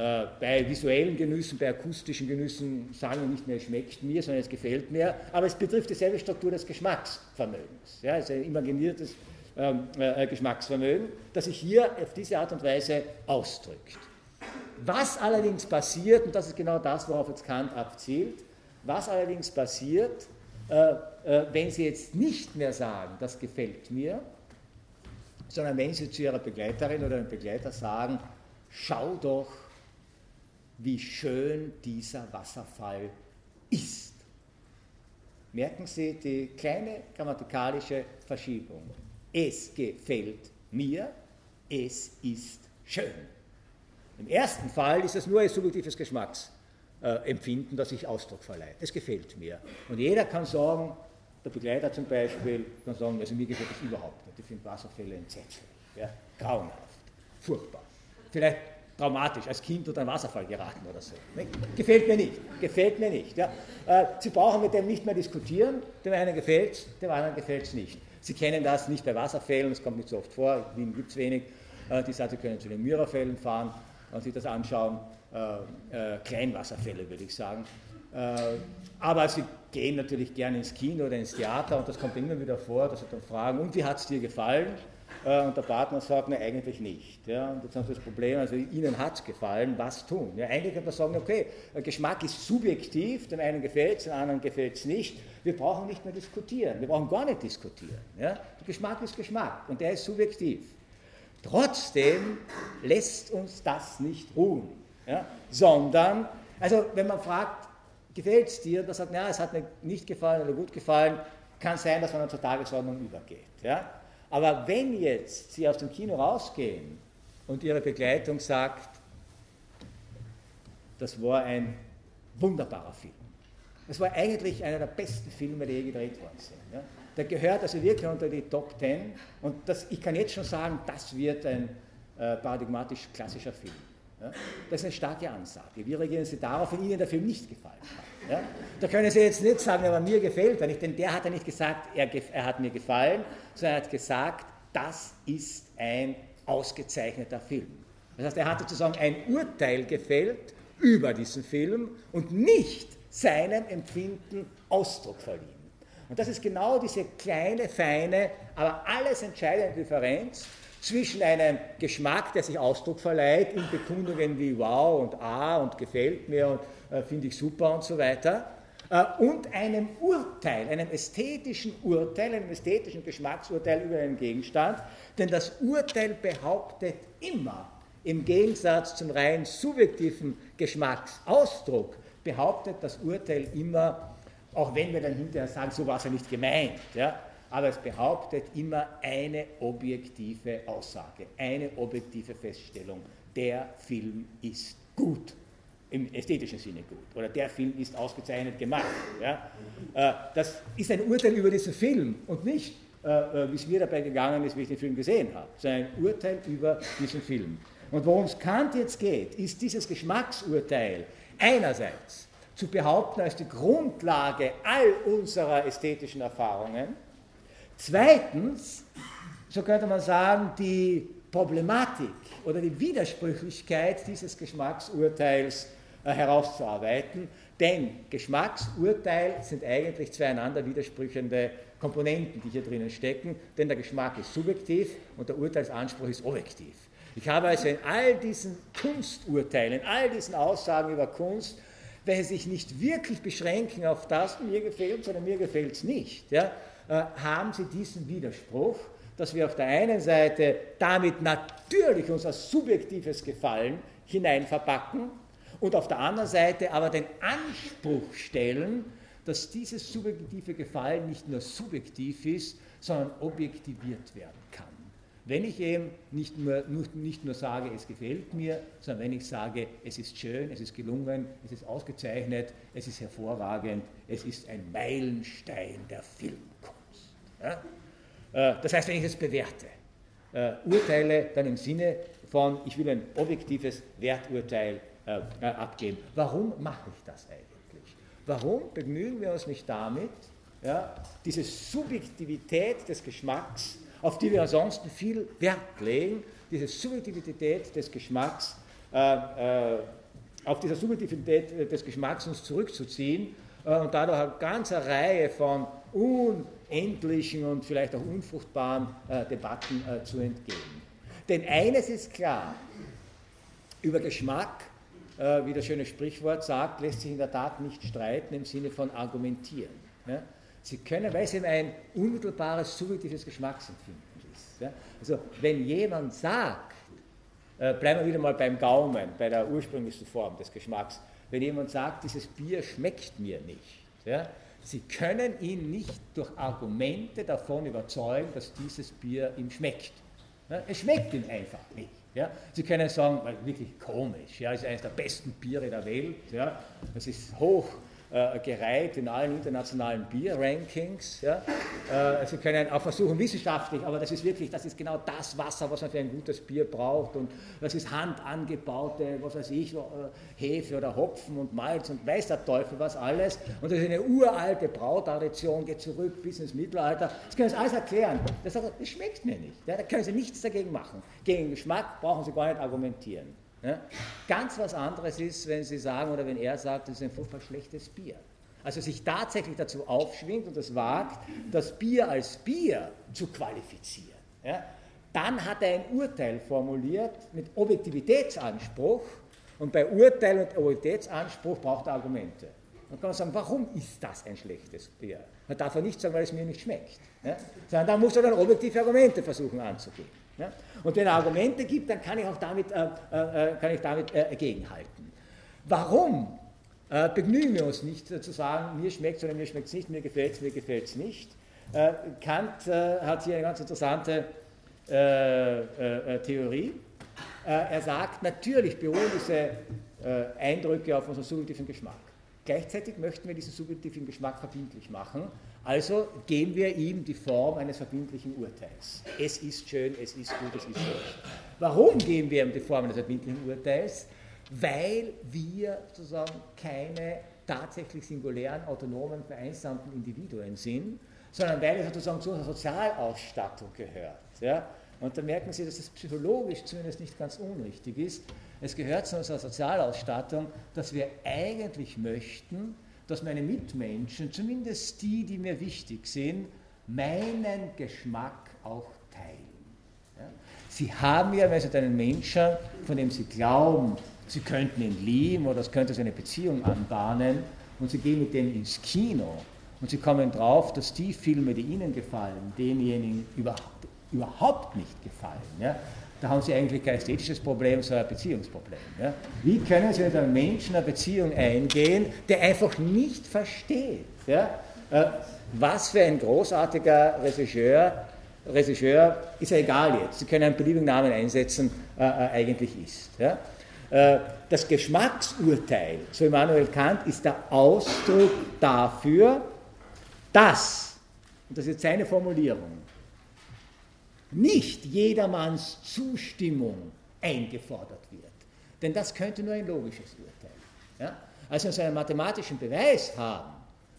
Äh, bei visuellen Genüssen, bei akustischen Genüssen sagen wir nicht mehr, es schmeckt mir, sondern es gefällt mir, aber es betrifft dieselbe Struktur des Geschmacksvermögens. Ja, es ist ein imaginiertes ähm, äh, Geschmacksvermögen, das sich hier auf diese Art und Weise ausdrückt. Was allerdings passiert, und das ist genau das, worauf jetzt Kant abzielt, was allerdings passiert, äh, äh, wenn Sie jetzt nicht mehr sagen, das gefällt mir, sondern wenn Sie zu Ihrer Begleiterin oder Ihrem Begleiter sagen, schau doch, wie schön dieser Wasserfall ist. Merken Sie die kleine grammatikalische Verschiebung. Es gefällt mir, es ist schön. Im ersten Fall ist es nur ein subjektives Geschmacksempfinden, das sich Ausdruck verleiht. Es gefällt mir. Und jeder kann sagen, der Begleiter zum Beispiel kann sagen, also mir gefällt das überhaupt nicht. Ich finde Wasserfälle entsetzlich, ja, grauenhaft, furchtbar. Vielleicht traumatisch, als Kind unter einen Wasserfall geraten oder so. Gefällt mir nicht, gefällt mir nicht. Ja. Äh, Sie brauchen mit dem nicht mehr diskutieren, dem einen gefällt es, dem anderen gefällt es nicht. Sie kennen das nicht bei Wasserfällen, das kommt nicht so oft vor, in Wien gibt es wenig. Äh, die sagen, Sie können zu den Myrafällen fahren und sich das anschauen. Äh, Kleinwasserfälle, würde ich sagen. aber Sie gehen natürlich gerne ins Kino oder ins Theater und das kommt immer wieder vor, dass Sie dann fragen, und wie hat es dir gefallen? Äh, und der Partner sagt, ne, eigentlich nicht. Ja, und jetzt haben Sie das Problem, also Ihnen hat es gefallen, was tun? Ja, eigentlich kann man sagen, okay, Geschmack ist subjektiv, dem einen gefällt es, dem anderen gefällt es nicht. Wir brauchen nicht mehr diskutieren, wir brauchen gar nicht diskutieren. Ja? Der Geschmack ist Geschmack und der ist subjektiv. Trotzdem lässt uns das nicht ruhen, ja? sondern, also wenn man fragt, gefällt es dir, dann sagt, ja, es hat mir nicht gefallen oder gut gefallen, kann sein, dass man dann zur Tagesordnung übergeht. Ja? Aber wenn jetzt Sie aus dem Kino rausgehen und Ihre Begleitung sagt, das war ein wunderbarer Film. Das war eigentlich einer der besten Filme, die je gedreht worden sind. Ja? Der gehört also wirklich unter die Top Ten und das, ich kann jetzt schon sagen, das wird ein äh, paradigmatisch klassischer Film. Ja? Das ist eine starke Ansage. Wie reagieren Sie darauf, wenn Ihnen der Film nicht gefallen hat? Ja? Da können Sie jetzt nicht sagen, aber mir gefällt er nicht, denn der hat ja nicht gesagt, er, er hat mir gefallen, sondern er hat gesagt, das ist ein ausgezeichneter Film. Das heißt, er hat sozusagen ein Urteil gefällt über diesen Film und nicht seinem Empfinden Ausdruck verliehen. Und das ist genau diese kleine, feine, aber alles entscheidende Differenz zwischen einem Geschmack, der sich Ausdruck verleiht in Bekundungen wie wow und ah und gefällt mir und finde ich super und so weiter, äh, und einem Urteil, einem ästhetischen Urteil, einem ästhetischen Geschmacksurteil über einen Gegenstand, denn das Urteil behauptet immer, im Gegensatz zum rein subjektiven Geschmacksausdruck, behauptet das Urteil immer, auch wenn wir dann hinterher sagen, so war es ja nicht gemeint, ja, aber es behauptet immer eine objektive Aussage, eine objektive Feststellung. Der Film ist gut im ästhetischen Sinne gut. Oder der Film ist ausgezeichnet gemacht. Ja? Äh, das ist ein Urteil über diesen Film und nicht, äh, äh, wie es mir dabei gegangen ist, wie ich den Film gesehen habe, sondern ein Urteil über diesen Film. Und worum es Kant jetzt geht, ist dieses Geschmacksurteil einerseits zu behaupten als die Grundlage all unserer ästhetischen Erfahrungen, zweitens, so könnte man sagen, die Problematik oder die Widersprüchlichkeit dieses Geschmacksurteils herauszuarbeiten, denn Geschmacksurteil sind eigentlich zwei einander widersprüchende Komponenten, die hier drinnen stecken, denn der Geschmack ist subjektiv und der Urteilsanspruch ist objektiv. Ich habe also in all diesen Kunsturteilen, in all diesen Aussagen über Kunst, welche sich nicht wirklich beschränken auf das, mir gefällt, sondern mir gefällt es nicht, ja, äh, haben sie diesen Widerspruch, dass wir auf der einen Seite damit natürlich unser subjektives Gefallen hinein verpacken, und auf der anderen Seite aber den Anspruch stellen, dass dieses subjektive Gefallen nicht nur subjektiv ist, sondern objektiviert werden kann. Wenn ich eben nicht nur, nicht nur sage, es gefällt mir, sondern wenn ich sage, es ist schön, es ist gelungen, es ist ausgezeichnet, es ist hervorragend, es ist ein Meilenstein der Filmkunst. Ja? Äh, das heißt, wenn ich es bewerte, äh, urteile dann im Sinne von, ich will ein objektives Werturteil äh, äh, abgeben. Warum mache ich das eigentlich? Warum bemühen wir uns nicht damit, ja, diese Subjektivität des Geschmacks, auf die wir ansonsten viel Wert legen, diese Subjektivität des Geschmacks äh, auf dieser Subjektivität des Geschmacks uns zurückzuziehen und dadurch eine ganze Reihe von unendlichen und vielleicht auch unfruchtbaren Debatten zu entgehen. Denn eines ist klar, über Geschmack, wie das schöne Sprichwort sagt, lässt sich in der Tat nicht streiten im Sinne von argumentieren. Sie können, weil es eben ein unmittelbares subjektives Geschmacksempfinden ist. Ja? Also wenn jemand sagt, äh, bleiben wir wieder mal beim Gaumen, bei der ursprünglichsten Form des Geschmacks, wenn jemand sagt, dieses Bier schmeckt mir nicht, ja? Sie können ihn nicht durch Argumente davon überzeugen, dass dieses Bier ihm schmeckt. Ja? Es schmeckt ihm einfach nicht. Ja? Sie können sagen, wirklich komisch, ja, ist eines der besten Biere der Welt, ja? es ist hoch äh, gereiht in allen internationalen Bier-Rankings. Ja. Äh, Sie können auch versuchen, wissenschaftlich, aber das ist wirklich, das ist genau das Wasser, was man für ein gutes Bier braucht. Und das ist handangebaute, was weiß ich, äh, Hefe oder Hopfen und Malz und weiß der Teufel was alles. Und das ist eine uralte Brautradition, geht zurück bis ins Mittelalter. Das können Sie alles erklären. Das, das schmeckt mir nicht. Ja. Da können Sie nichts dagegen machen. Gegen Geschmack brauchen Sie gar nicht argumentieren. Ja? Ganz was anderes ist, wenn Sie sagen oder wenn er sagt, das ist ein furchtbar schlechtes Bier. Also sich tatsächlich dazu aufschwingt und es wagt, das Bier als Bier zu qualifizieren. Ja? Dann hat er ein Urteil formuliert mit Objektivitätsanspruch und bei Urteil und Objektivitätsanspruch braucht er Argumente. Dann kann man sagen, warum ist das ein schlechtes Bier? Man darf er nicht sagen, weil es mir nicht schmeckt. Ja? Sondern da muss er dann objektive Argumente versuchen anzugeben. Ja? Und wenn er Argumente gibt, dann kann ich auch damit, äh, äh, äh kann ich damit äh, gegenhalten. Warum äh, begnügen wir uns nicht zu sagen, mir schmeckt es oder mir schmeckt es nicht, mir gefällt es, mir gefällt es nicht? Äh, Kant hat hier eine ganz interessante Theorie. er sagt, natürlich beruhen diese Eindrücke auf unseren subjektiven Geschmack. Gleichzeitig möchten wir diesen subjektiven Geschmack verbindlich machen also geben wir ihm die Form eines verbindlichen Urteils. Es ist schön, es ist gut, es ist schlecht. Warum geben wir ihm die Form eines verbindlichen Urteils? Weil wir sozusagen keine tatsächlich singulären, autonomen, vereinsamten Individuen sind, sondern weil es sozusagen zu unserer Sozialausstattung gehört. Ja? Und da merken Sie, dass das psychologisch zumindest nicht ganz unrichtig ist. Es gehört zu unserer Sozialausstattung, dass wir eigentlich möchten, dass meine Mitmenschen, zumindest die, die mir wichtig sind, meinen Geschmack auch teilen. Ja? Sie haben ja, weil Sie einen Menschen, von dem Sie glauben, Sie könnten ihn lieben oder es könnte eine Beziehung anbahnen und Sie gehen mit dem ins Kino und Sie kommen drauf, dass die Filme, die Ihnen gefallen, denjenigen überhaupt, überhaupt nicht gefallen. Ja? Da haben Sie eigentlich kein ästhetisches Problem, sondern ein Beziehungsproblem. Ja? Wie können Sie mit einem Menschen eine Beziehung eingehen, der einfach nicht versteht, ja? Äh, was für ein großartiger Regisseur, Regisseur, ist ja egal jetzt, Sie können einen beliebigen Namen einsetzen, äh, äh, eigentlich ist. Ja? Äh, das Geschmacksurteil, so Immanuel Kant, ist der Ausdruck dafür, dass, und das ist seine Formulierung, nicht jedermanns Zustimmung eingefordert wird. Denn das könnte nur ein logisches Urteil. Ja? Als wir so einen mathematischen Beweis haben,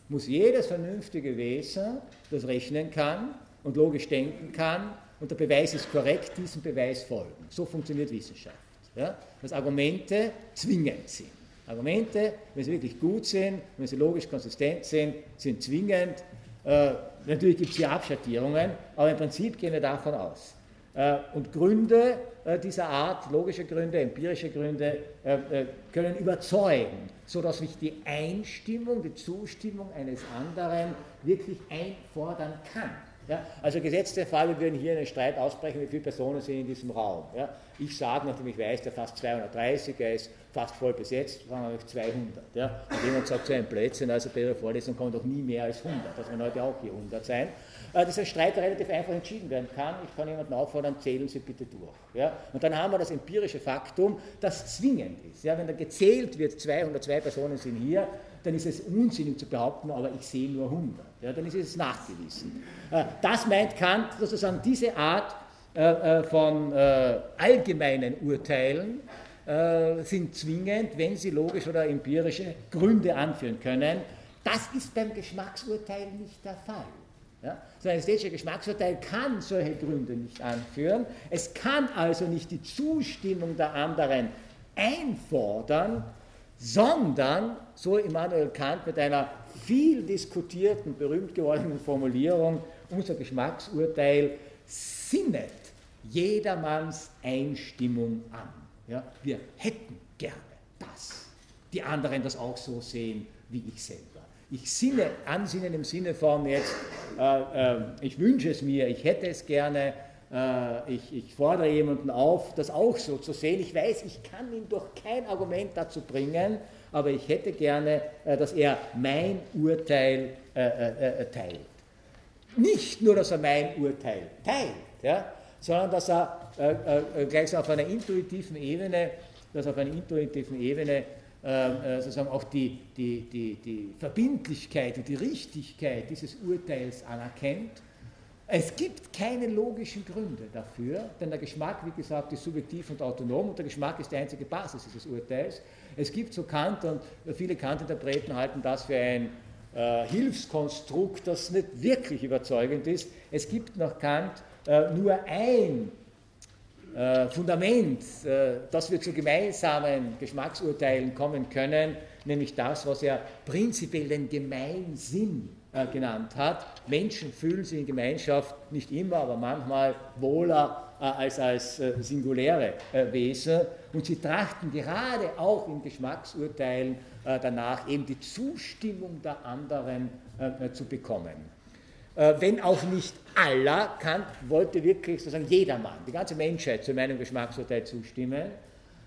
muss jedes vernünftige Wesen, das rechnen kann und logisch denken kann, und der Beweis ist korrekt, diesem Beweis folgen. So funktioniert Wissenschaft. Ja? Dass Argumente zwingend sind. Argumente, wenn sie wirklich gut sind, wenn sie logisch konsistent sind, sind zwingend äh, natürlich gibt es hier Abschattierungen, aber im Prinzip gehen wir davon aus. Äh, und Gründe äh, dieser Art, logische Gründe, empirische Gründe, äh, können überzeugen, sodass ich die Einstimmung, die Zustimmung eines anderen wirklich einfordern kann. Ja, also gesetzt der Fall, wir würden hier einen Streit ausbrechen, wie viele Personen sind in diesem Raum. Ja, ich sage, nachdem ich weiß, der fast 230, er ist fast voll besetzt, sagen wir 200. Ja. Und jemand sagt zu einem Blödsinn, also bei der Vorlesung kommen doch nie mehr als 100, das werden heute auch hier 100 sein. Äh, dieser Streit relativ einfach entschieden werden kann. Ich kann jemanden auffordern, zählen Sie bitte durch. Ja. Und dann haben wir das empirische Faktum, das zwingend ist. Ja. Wenn da gezählt wird, 202 Personen sind hier, dann ist es unsinnig zu behaupten, aber ich sehe nur 100. Ja, dann ist es nachgewiesen. Äh, das meint Kant sozusagen diese Art äh, von allgemeinen Urteilen, äh, sind zwingend, wenn sie logische oder empirische Gründe anführen können. Das ist beim Geschmacksurteil nicht der Fall. Ja? So ein ästhetischer Geschmacksurteil kann solche Gründe nicht anführen. Es kann also nicht die Zustimmung der anderen einfordern, sondern, so Immanuel Kant mit einer viel diskutierten, berühmt gewordenen Formulierung, unser Geschmacksurteil sinnet jedermanns Einstimmung an. Ja, wir hätten gerne das. Die anderen das auch so sehen wie ich selber. Ich sinne, ansinnen im Sinne von jetzt, äh, äh, ich wünsche es mir, ich hätte es gerne, äh, ich, ich, fordere jemanden auf, das auch so zu sehen. Ich weiß, ich kann ihn durch kein Argument dazu bringen, aber ich hätte gerne, äh, dass er mein Urteil äh, äh, teilt. Nicht nur, dass er mein Urteil teilt, ja, sondern dass er gleich auf einer intuitiven Ebene, dass auf einer intuitiven Ebene sozusagen auch die, die, die, die Verbindlichkeit und die Richtigkeit dieses Urteils anerkennt es gibt keine logischen Gründe dafür, denn der Geschmack, wie gesagt, ist subjektiv und autonom und der Geschmack ist die einzige Basis dieses Urteils. Es gibt so Kant und viele Kant-Interpreten halten das für ein äh, Hilfskonstrukt, das nicht wirklich überzeugend ist. Es gibt nach Kant äh, nur ein äh, Fundament, äh, dass wir zu gemeinsamen Geschmacksurteilen kommen können, nämlich das, was er prinzipiell den Gemeinsinn äh, genannt hat. Menschen fühlen sich in Gemeinschaft nicht immer, aber manchmal wohler als als singuläre Wesen. Und sie trachten gerade auch in Geschmacksurteilen danach, eben die Zustimmung der anderen zu bekommen. Wenn auch nicht aller, Kant wollte wirklich sozusagen jedermann, die ganze Menschheit zu meinem Geschmacksurteil zustimmen.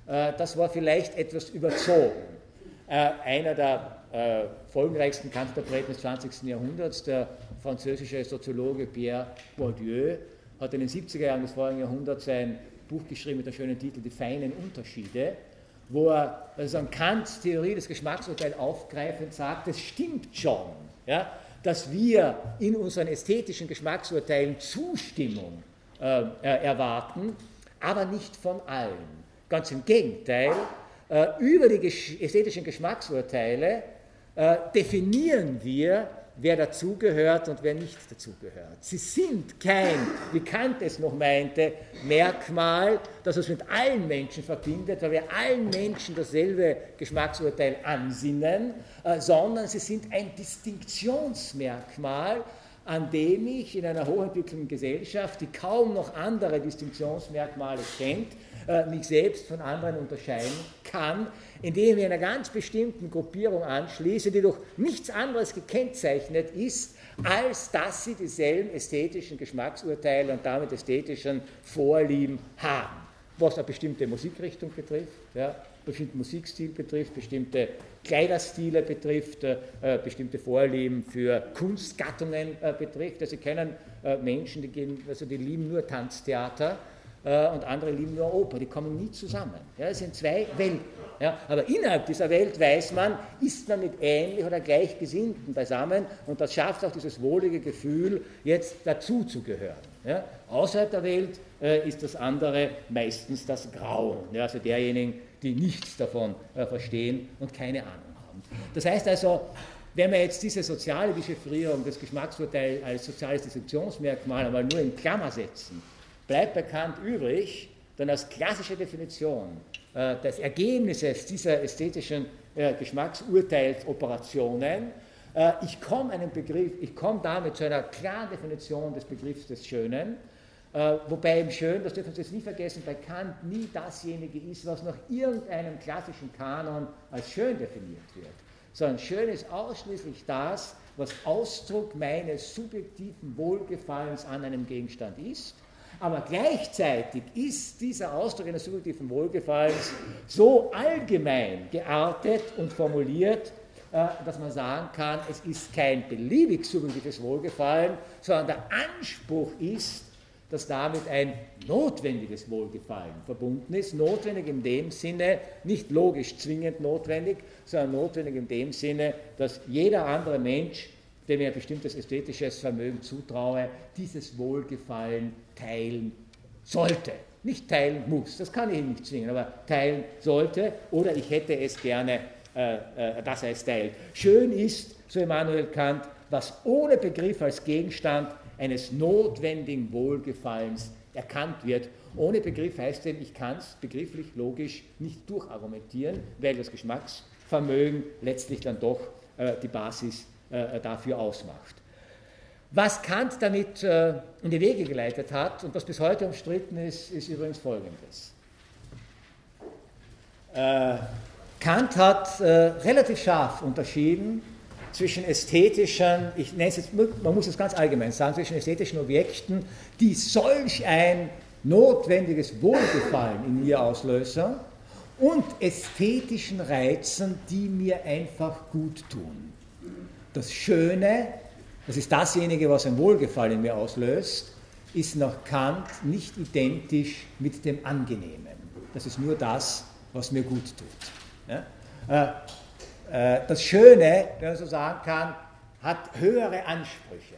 das war vielleicht etwas überzogen. einer der äh, folgenreichsten Kantinterpreten des 20. Jahrhunderts, der französische Soziologe Pierre Bourdieu, hat in den 70er Jahren des vorigen Jahrhunderts ein Buch geschrieben mit dem schönen Titel Die feinen Unterschiede, wo er also an Kants Theorie des Geschmacksurteils aufgreifend sagt, es stimmt schon, ja, dass wir in unseren ästhetischen Geschmacksurteilen Zustimmung äh, äh erwarten, aber nicht von allen. Ganz im Gegenteil, äh, über die ästhetischen Geschmacksurteile äh, definieren wir, wer dazugehört und wer nicht dazugehört. Sie sind kein, wie Kant es noch meinte, Merkmal, das uns mit allen Menschen verbindet, weil wir allen Menschen dasselbe Geschmacksurteil ansinnen, äh, sondern sie sind ein Distinktionsmerkmal, an dem ich in einer hochentwickelten Gesellschaft, die kaum noch andere Distinktionsmerkmale kennt, äh, mich selbst von anderen unterscheiden kann, indem ich einer ganz bestimmten Gruppierung anschließe, die durch nichts anderes gekennzeichnet ist, als dass sie dieselben ästhetischen Geschmacksurteile und damit ästhetischen Vorlieben haben. Was eine bestimmte Musikrichtung betrifft, ja, bestimmten Musikstil betrifft, bestimmte Kleiderstile betrifft, äh, bestimmte Vorlieben für Kunstgattungen äh, betrifft. Also Sie kennen äh, Menschen, die, gehen, also die lieben nur Tanztheater äh, und andere lieben nur Oper. Die kommen nie zusammen. Ja, es sind zwei Welten. Ja, aber innerhalb dieser Welt weiß man, ist man mit ähnlich oder Gleichgesinnten beisammen und das schafft auch dieses wohlige Gefühl, jetzt dazuzugehören. Ja. Außerhalb der Welt äh, ist das andere meistens das Grauen, ja, also derjenigen, die nichts davon äh, verstehen und keine Ahnung haben. Das heißt also, wenn wir jetzt diese soziale Dechiffrierung des Geschmacksurteils als soziales Distinktionsmerkmal einmal nur in Klammer setzen, bleibt bekannt übrig, dann als klassische Definition äh, des Ergebnisses dieser ästhetischen äh, Geschmacksurteilsoperationen, äh, ich komme einem ich komme damit zu einer klaren Definition des Begriffs des Schönen, äh, wobei im Schön, das dürfen Sie jetzt nie vergessen, bei Kant nie dasjenige ist, was nach irgendeinem klassischen Kanon als schön definiert wird, sondern schön ist ausschließlich das, was Ausdruck meines subjektiven Wohlgefallens an einem Gegenstand ist aber gleichzeitig ist dieser Ausdruck eines subjektiven Wohlgefallens so allgemein geartet und formuliert, äh, dass man sagen kann, es ist kein beliebig subjektives Wohlgefallen, sondern der Anspruch ist, dass damit ein notwendiges Wohlgefallen verbunden ist. Notwendig in dem Sinne, nicht logisch zwingend notwendig, sondern notwendig in dem Sinne, dass jeder andere Mensch dem ich ein bestimmtes ästhetisches Vermögen zutraue, dieses Wohlgefallen teilen sollte. Nicht teilen muss, das kann ich ihm nicht zwingen, aber teilen sollte oder ich hätte es gerne, äh, äh, dass er es teilt. Schön ist, so Immanuel Kant, was ohne Begriff als Gegenstand eines notwendigen Wohlgefallens erkannt wird. Ohne Begriff heißt denn, ich kann es begrifflich, logisch nicht durchargumentieren, weil das Geschmacksvermögen letztlich dann doch äh, die Basis äh, dafür ausmacht. Was Kant damit äh, in die Wege geleitet hat und was bis heute umstritten ist, ist übrigens Folgendes. Äh, Kant hat äh, relativ scharf unterschieden zwischen ästhetischen, ich nenne es jetzt, man muss es ganz allgemein sagen, zwischen ästhetischen Objekten, die solch ein notwendiges Wohlgefallen in mir auslösen und ästhetischen Reizen, die mir einfach gut tun. Das Schöne, das ist dasjenige, was ein Wohlgefallen mir auslöst, ist nach Kant nicht identisch mit dem Angenehmen. Das ist nur das, was mir gut tut. Ja? Äh, äh, das Schöne, wenn man so sagen kann, hat höhere Ansprüche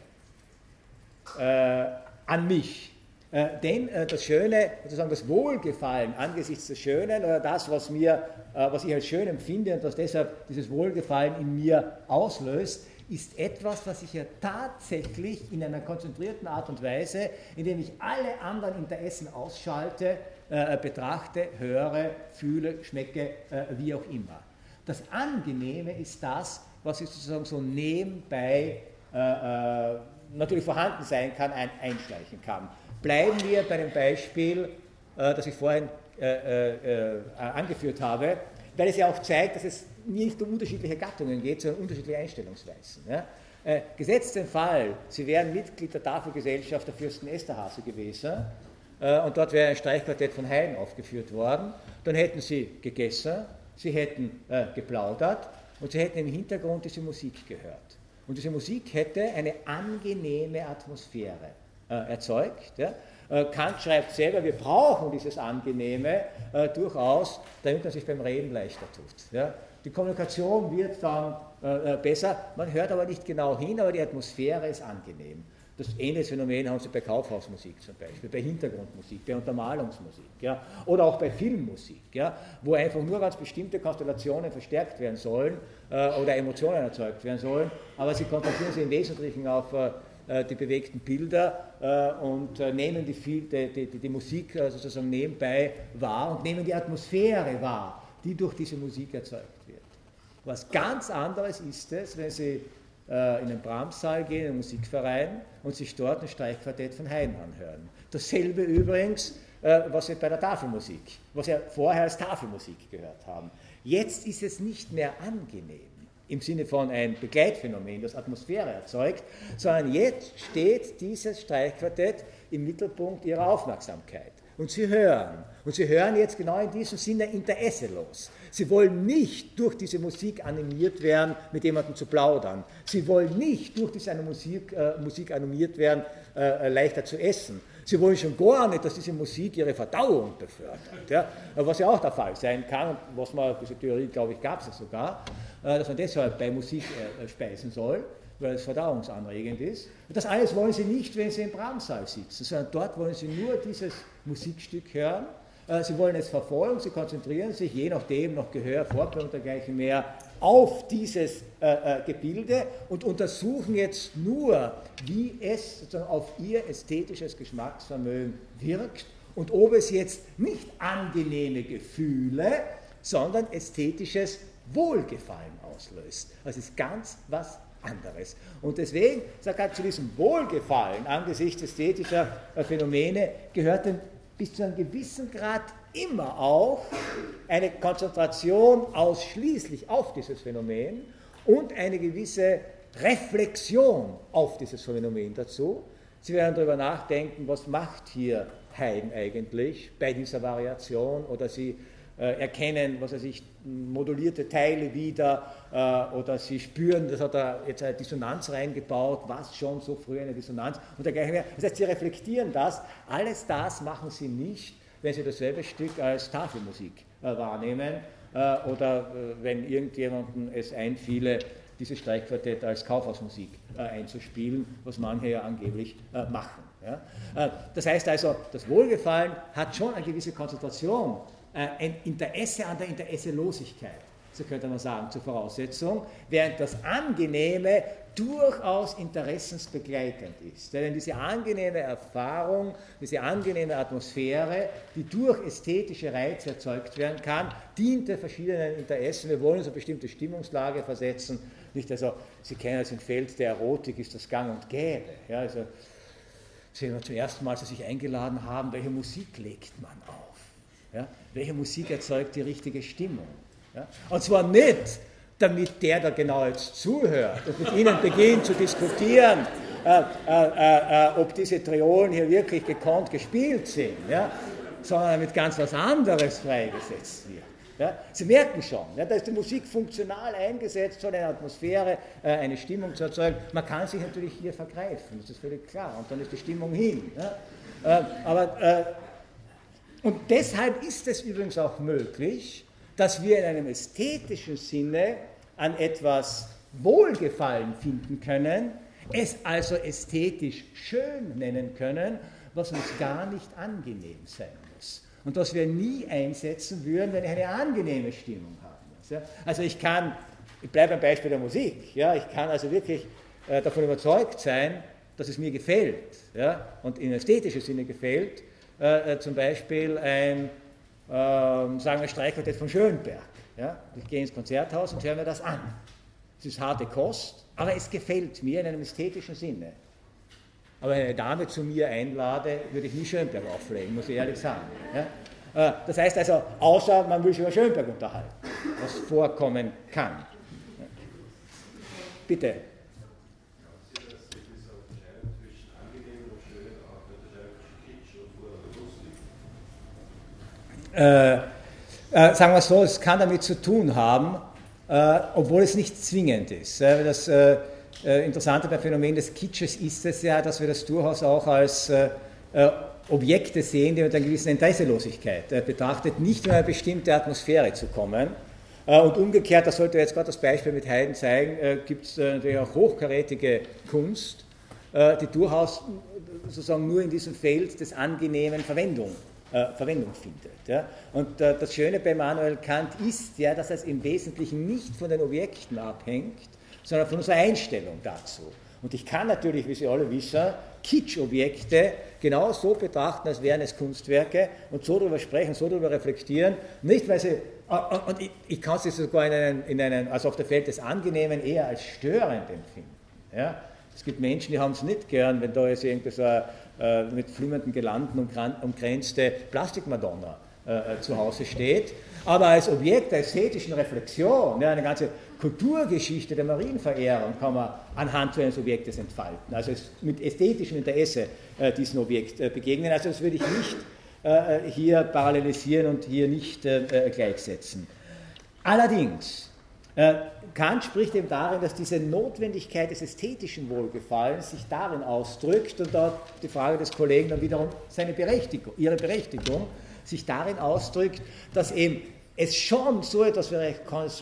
äh, an mich. Äh, denn äh, das Schöne, sozusagen das Wohlgefallen angesichts des Schönen oder das, was, mir, äh, was ich als schön empfinde und was deshalb dieses Wohlgefallen in mir auslöst, ist etwas, was ich ja tatsächlich in einer konzentrierten Art und Weise, indem ich alle anderen Interessen ausschalte, äh, betrachte, höre, fühle, schmecke, äh, wie auch immer. Das Angenehme ist das, was ich sozusagen so nebenbei äh, natürlich vorhanden sein kann, ein, einschleichen kann. Bleiben wir bei dem Beispiel, äh, das ich vorhin äh, äh, angeführt habe, weil es ja auch zeigt, dass es nicht um unterschiedliche Gattungen geht, sondern unterschiedliche Einstellungsweisen. Gesetzt den Fall, Sie wären Mitglied der Tafelgesellschaft der Fürsten Esterhase gewesen und dort wäre ein Streichquartett von Haydn aufgeführt worden, dann hätten Sie gegessen, Sie hätten geplaudert und Sie hätten im Hintergrund diese Musik gehört. Und diese Musik hätte eine angenehme Atmosphäre erzeugt. Ja? Äh, Kant schreibt selber, wir brauchen dieses Angenehme äh, durchaus, damit man sich beim Reden leichter tut. Ja? Die Kommunikation wird dann äh, äh, besser, man hört aber nicht genau hin, aber die Atmosphäre ist angenehm. Das ähnliche Phänomen haben Sie bei Kaufhausmusik zum Beispiel, bei Hintergrundmusik, bei Untermalungsmusik ja, oder auch bei Filmmusik, ja, wo einfach nur ganz bestimmte Konstellationen verstärkt werden sollen äh, oder Emotionen erzeugt werden sollen, aber sie konzentrieren sich im Wesentlichen auf äh, äh, die bewegten Bilder äh, und äh, nehmen die, die, die, die Musik sozusagen nebenbei wahr und nehmen die Atmosphäre wahr, die durch diese Musik erzeugt wird. Was ganz anderes ist es, wenn Sie in einen Brahms-Saal gehen, in einen Musikverein und sich dort ein Streichquartett von Haydn anhören. Dasselbe übrigens, was wir bei der Tafelmusik, was wir vorher als Tafelmusik gehört haben. Jetzt ist es nicht mehr angenehm im Sinne von ein Begleitphänomen, das Atmosphäre erzeugt, sondern jetzt steht dieses Streichquartett im Mittelpunkt ihrer Aufmerksamkeit. Und sie hören. Und sie hören jetzt genau in diesem Sinne interesselos. Sie wollen nicht durch diese Musik animiert werden, mit jemandem zu plaudern. Sie wollen nicht durch diese Musik, äh, Musik animiert werden, äh, leichter zu essen. Sie wollen schon gar nicht, dass diese Musik ihre Verdauung befördert. Ja? Was ja auch der Fall sein kann, was man, diese Theorie, glaube ich, gab es ja sogar, dass man deshalb bei Musik äh, äh, speisen soll, weil es verdauungsanregend ist. Das alles wollen sie nicht, wenn sie im Brahmsaal sitzen, sondern dort wollen sie nur dieses Musikstück hören. Sie wollen es verfolgen, sie konzentrieren sich, je nachdem, noch Gehör, Vorbild und dergleichen mehr, auf dieses äh, Gebilde und untersuchen jetzt nur, wie es auf ihr ästhetisches Geschmacksvermögen wirkt und ob es jetzt nicht angenehme Gefühle, sondern ästhetisches Wohlgefallen auslöst. Das ist ganz was anderes. Und deswegen, sagt er, zu diesem Wohlgefallen angesichts ästhetischer Phänomene gehört denn bis zu einem gewissen Grad immer auch eine Konzentration ausschließlich auf dieses Phänomen und eine gewisse Reflexion auf dieses Phänomen dazu. Sie werden darüber nachdenken, was macht hier Haydn eigentlich bei dieser Variation oder Sie äh, erkennen, was weiß ich, modulierte Teile wieder oder sie spüren, das hat er jetzt eine Dissonanz reingebaut, was schon so früh eine Dissonanz und dergleichen mehr. Das heißt, sie reflektieren das. Alles das machen sie nicht, wenn sie dasselbe Stück als Tafelmusik äh, wahrnehmen äh, oder äh, wenn irgendjemandem es einfiele, dieses Streichquartett als Kaufhausmusik äh, einzuspielen, was manche ja angeblich machen. Das heißt also, das Wohlgefallen hat schon eine gewisse Konzentration äh, ein Interesse an der Interesselosigkeit. So könnte man sagen, zur Voraussetzung, während das Angenehme durchaus interessensbegleitend ist. Denn diese angenehme Erfahrung, diese angenehme Atmosphäre, die durch ästhetische Reize erzeugt werden kann, diente verschiedenen Interessen. Wir wollen uns eine bestimmte Stimmungslage versetzen. Nicht also, Sie kennen es im Feld der Erotik, ist das gang und gäbe. Ja, also, sehen wir zum ersten Mal, dass Sie sich eingeladen haben, welche Musik legt man auf? Ja? Welche Musik erzeugt die richtige Stimmung? Ja? Und zwar nicht damit der da genau jetzt zuhört und mit Ihnen beginnt zu diskutieren, äh, äh, äh, äh, ob diese Triolen hier wirklich gekonnt gespielt sind, ja? sondern damit ganz was anderes freigesetzt wird. Ja? Sie merken schon, ja, da ist die Musik funktional eingesetzt, soll eine Atmosphäre, äh, eine Stimmung zu erzeugen. Man kann sich natürlich hier vergreifen, das ist völlig klar, und dann ist die Stimmung hin. Äh, aber, und deshalb ist es übrigens auch möglich, dass wir in einem ästhetischen Sinne an etwas Wohlgefallen finden können, es also ästhetisch schön nennen können, was uns gar nicht angenehm sein muss. Und das wir nie einsetzen würden, wenn ich eine angenehme Stimmung haben muss. Also ich kann, ich bleibe beim Beispiel der Musik, ja, ich kann also wirklich äh, davon überzeugt sein, dass es mir gefällt ja, und in ästhetischer Sinne gefällt, äh, äh zum Beispiel ein ähm, sagen wir Streichquartett von Schönberg. Ja? Ich gehe ins Konzerthaus und höre mir das an. Es ist harte Kost, aber es gefällt mir in einem ästhetischen Sinne. Aber wenn eine Dame zu mir einlade, würde ich nie Schönberg auflegen, muss ich ehrlich sagen. Ja? Äh, das heißt also, außer man will sich über Schönberg unterhalten, was vorkommen kann. Bitte. Äh, äh, sagen wir so, es kann damit zu tun haben, äh, obwohl es nicht zwingend ist. das äh, äh, Interessante beim Phänomen des Kitsches ist es ja, dass wir das durchaus auch als äh, Objekte sehen, die mit einer gewissen Interesselosigkeit betrachtet, nicht in eine bestimmte Atmosphäre zu kommen. Und umgekehrt, das sollte jetzt gerade das Beispiel mit Haydn zeigen, gibt es natürlich auch hochkarätige Kunst, die durchaus sozusagen nur in diesem Feld des angenehmen Verwendung äh, Verwendung findet. Ja? Und äh, das Schöne bei Immanuel Kant ist ja, dass es im Wesentlichen nicht von den Objekten abhängt, sondern von unserer Einstellung dazu. Und ich kann natürlich, wie Sie alle wissen, Kitsch-Objekte genau so betrachten, als wären es Kunstwerke und so darüber sprechen, so darüber reflektieren. Nicht, weil sie, äh, äh, und ich, ich kann sie sogar in einen, in einen, also auf der Feld des Angenehmen eher als störend empfinden. Ja? Es gibt Menschen, die haben es nicht gern, wenn da jetzt ein äh, mit flimmernden Gelanden umgrenzte Plastikmadonna äh, äh, zu Hause steht. Aber als Objekt der ästhetischen Reflexion, ja, eine ganze Kulturgeschichte der Marienverehrung kann man anhand so eines Objektes entfalten. Also mit ästhetischem Interesse äh, diesem Objekt äh, begegnen. Also das würde ich nicht hier parallelisieren und hier nicht gleichsetzen. Allerdings Kant spricht eben darin, dass diese Notwendigkeit des ästhetischen Wohlgefallens sich darin ausdrückt und dort die Frage des Kollegen dann wiederum seine Berechtigung, ihre Berechtigung sich darin ausdrückt, dass eben es schon so etwas wie eine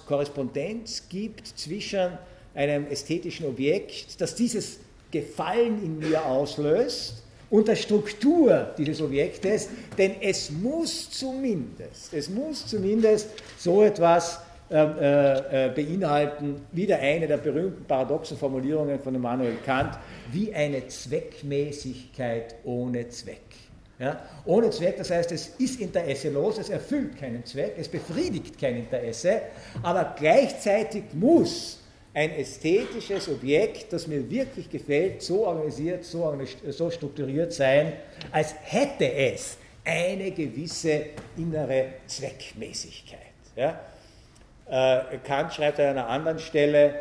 Korrespondenz gibt zwischen einem ästhetischen Objekt, das dieses Gefallen in mir auslöst und der Struktur dieses Objektes, denn es muss zumindest, es muss zumindest so etwas äh, äh, beinhalten wieder eine der berühmten paradoxen Formulierungen von Immanuel Kant, wie eine Zweckmäßigkeit ohne Zweck. Ja? Ohne Zweck, das heißt, es ist interesselos, es erfüllt keinen Zweck, es befriedigt kein Interesse, aber gleichzeitig muss ein ästhetisches Objekt, das mir wirklich gefällt, so organisiert, so, so strukturiert sein, als hätte es eine gewisse innere Zweckmäßigkeit. Ja? Äh, Kant schreibt an einer anderen Stelle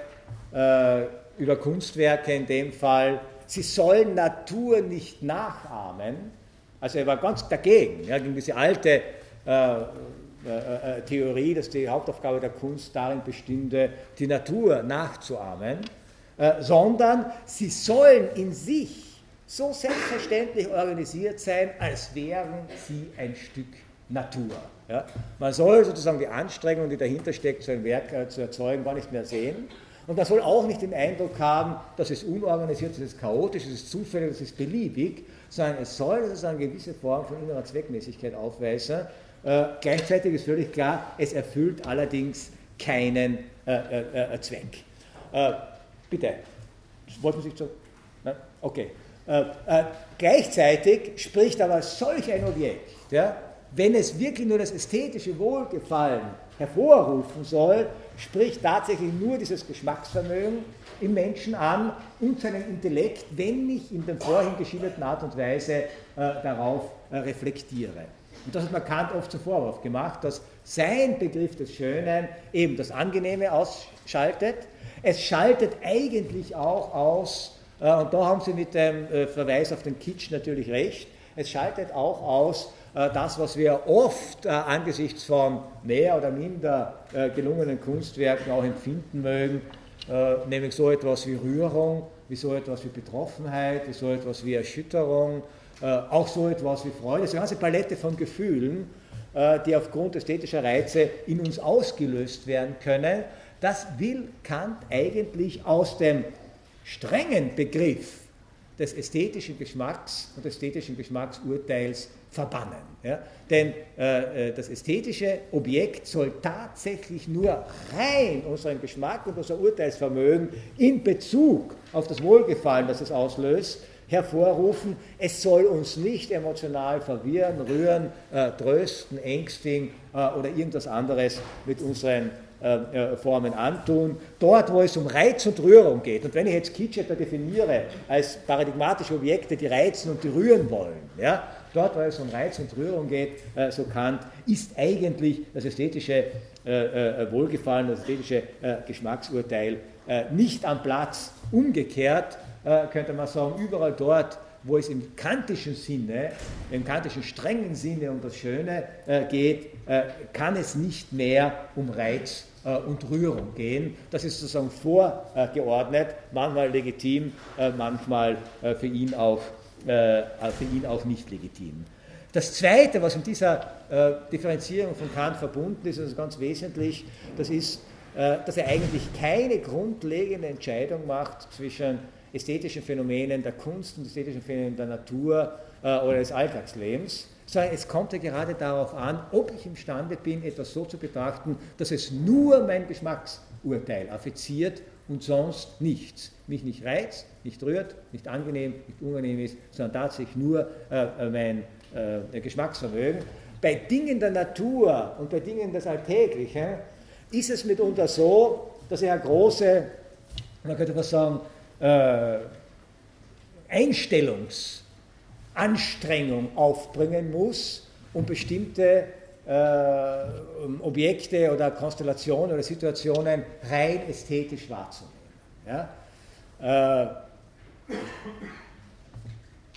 äh, über Kunstwerke in dem Fall, sie sollen Natur nicht nachahmen. Also er war ganz dagegen, ja, gegen diese alte äh, äh, Theorie, dass die Hauptaufgabe der Kunst darin bestünde, die Natur nachzuahmen, äh, sondern sie sollen in sich so selbstverständlich organisiert sein, als wären sie ein Stück Natur. Ja? Man soll sozusagen die Anstrengung, die dahinter steckt, so ein Werk äh, zu erzeugen, gar nicht mehr sehen. Und man soll auch nicht den Eindruck haben, dass es unorganisiert ist, es ist chaotisch, es ist zufällig, es ist beliebig, sondern es soll sozusagen eine gewisse Form von innerer Zweckmäßigkeit aufweisen. Äh, gleichzeitig ist völlig klar, es erfüllt allerdings keinen äh, äh, Zweck. bitte, wollten Sie so? Nein? Okay. gleichzeitig spricht aber solch ein Objekt, ja, wenn es wirklich nur das ästhetische Wohlgefallen hervorrufen soll, spricht tatsächlich nur dieses Geschmacksvermögen im Menschen an und seinen Intellekt, wenn ich in der vorhin geschilderten Art und Weise äh, darauf äh, reflektiere. Und das hat man Kant oft zum Vorwurf gemacht, dass sein Begriff des Schönen eben das Angenehme ausschaltet. Es schaltet eigentlich auch aus, äh, und da haben Sie mit dem äh, Verweis auf den Kitsch natürlich recht, es schaltet auch aus, das, was wir oft äh, angesichts von mehr oder minder äh, gelungenen Kunstwerken auch empfinden mögen, nämlich so etwas wie Rührung, wie so etwas wie Betroffenheit, wie so etwas wie Erschütterung, auch so etwas wie Freude, so eine ganze Palette von Gefühlen, die aufgrund ästhetischer Reize in uns ausgelöst werden können, das will Kant eigentlich aus dem strengen Begriff des ästhetischen Geschmacks und ästhetischen Geschmacksurteils verbannen. Ja? Denn äh, äh, das ästhetische Objekt soll tatsächlich nur rein unseren Geschmack und unser Urteilsvermögen in Bezug auf das Wohlgefallen, das es auslöst, hervorrufen. Es soll uns nicht emotional verwirren, rühren, äh, trösten, ängstigen äh, oder irgendwas anderes mit unseren äh, äh, Formen antun. Dort, wo es um Reiz und Rührung geht, und wenn ich jetzt Kitsch etwa definiere als paradigmatische Objekte, die reizen und die rühren wollen, ja, dort, wo es um Reiz und Rührung geht, äh, so Kant, ist eigentlich das ästhetische Wohlgefallen, das ästhetische Geschmacksurteil nicht am Platz. Umgekehrt könnte man sagen, überall dort, wo es im kantischen Sinne, im kantischen strengen Sinne um das Schöne geht, kann es nicht mehr um Reiz äh, und Rührung gehen. Das ist sozusagen vorgeordnet, manchmal legitim, äh, manchmal äh, für ihn auch, für ihn auch nicht legitim. Das Zweite, was mit dieser Differenzierung von Kant verbunden ist, also ganz wesentlich, das ist, dass er eigentlich keine grundlegende Entscheidung macht zwischen ästhetischen Phänomenen der Kunst und ästhetischen Phänomenen der Natur oder des Alltagslebens, sondern es kommt ja gerade darauf an, ob ich imstande bin, etwas so zu betrachten, dass es nur mein Geschmacksurteil affiziert und sonst nichts. Mich nicht reizt, nicht rührt, nicht angenehm, nicht unangenehm ist, sondern tatsächlich nur äh, äh mein äh, Geschmacksvermögen. Bei Dingen der Natur und bei Dingen des Alltäglichen ist es mitunter so, dass er eine große, man könnte was sagen, äh, Einstellungs- Anstrengung aufbringen muss, um bestimmte äh, Objekte oder Konstellationen oder Situationen rein ästhetisch wahrzunehmen. Ja? Äh,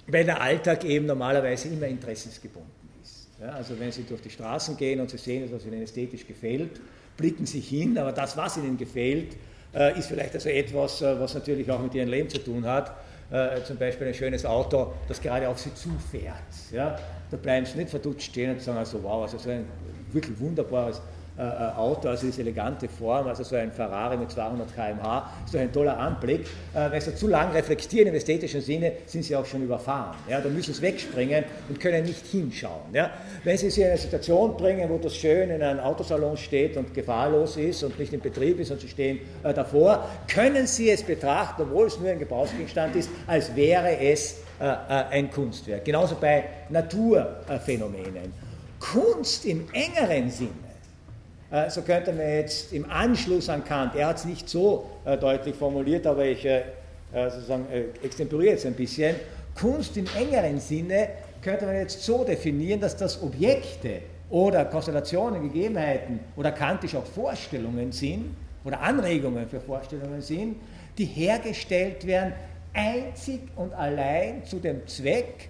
weil der Alltag eben normalerweise immer interessensgebunden ist. Ja? Also wenn Sie durch die Straßen gehen und Sie sehen, was Ihnen ästhetisch gefällt, blicken Sie hin, aber das, was Ihnen gefällt, äh, ist vielleicht also etwas, äh, was natürlich auch mit Ihrem Leben zu tun hat äh, zum Beispiel ein schönes Auto, das gerade auf sie zufährt. Ja? Da bleiben sie nicht verdutscht stehen und sagen, also wow, also so ein wirklich wunderbares äh, äh, Auto, also diese elegante Form, also so ein Ferrari mit 200 km/h, ist doch ein toller Anblick. Äh, wenn Sie zu lang reflektieren im ästhetischen Sinne, sind Sie auch schon überfahren. Ja? Da müssen Sie wegspringen und können nicht hinschauen. Ja? Wenn Sie sich in eine Situation bringen, wo das schön in einem Autosalon steht und gefahrlos ist und nicht in Betrieb ist und Sie stehen äh, davor, können Sie es betrachten, obwohl es nur ein Gebrauchsgegenstand ist, als wäre es ein Kunstwerk. Genauso bei Naturphänomenen. Kunst im engeren Sinne äh, so könnte man jetzt im Anschluss an Kant, er hat es nicht so äh, deutlich formuliert, aber ich äh, sozusagen extemporiere jetzt ein bisschen, Kunst im engeren Sinne könnte man jetzt so definieren, dass das Objekte oder Konstellationen, Gegebenheiten oder kantisch auch Vorstellungen sind oder Anregungen für Vorstellungen sind, die hergestellt werden einzig und allein zu dem Zweck,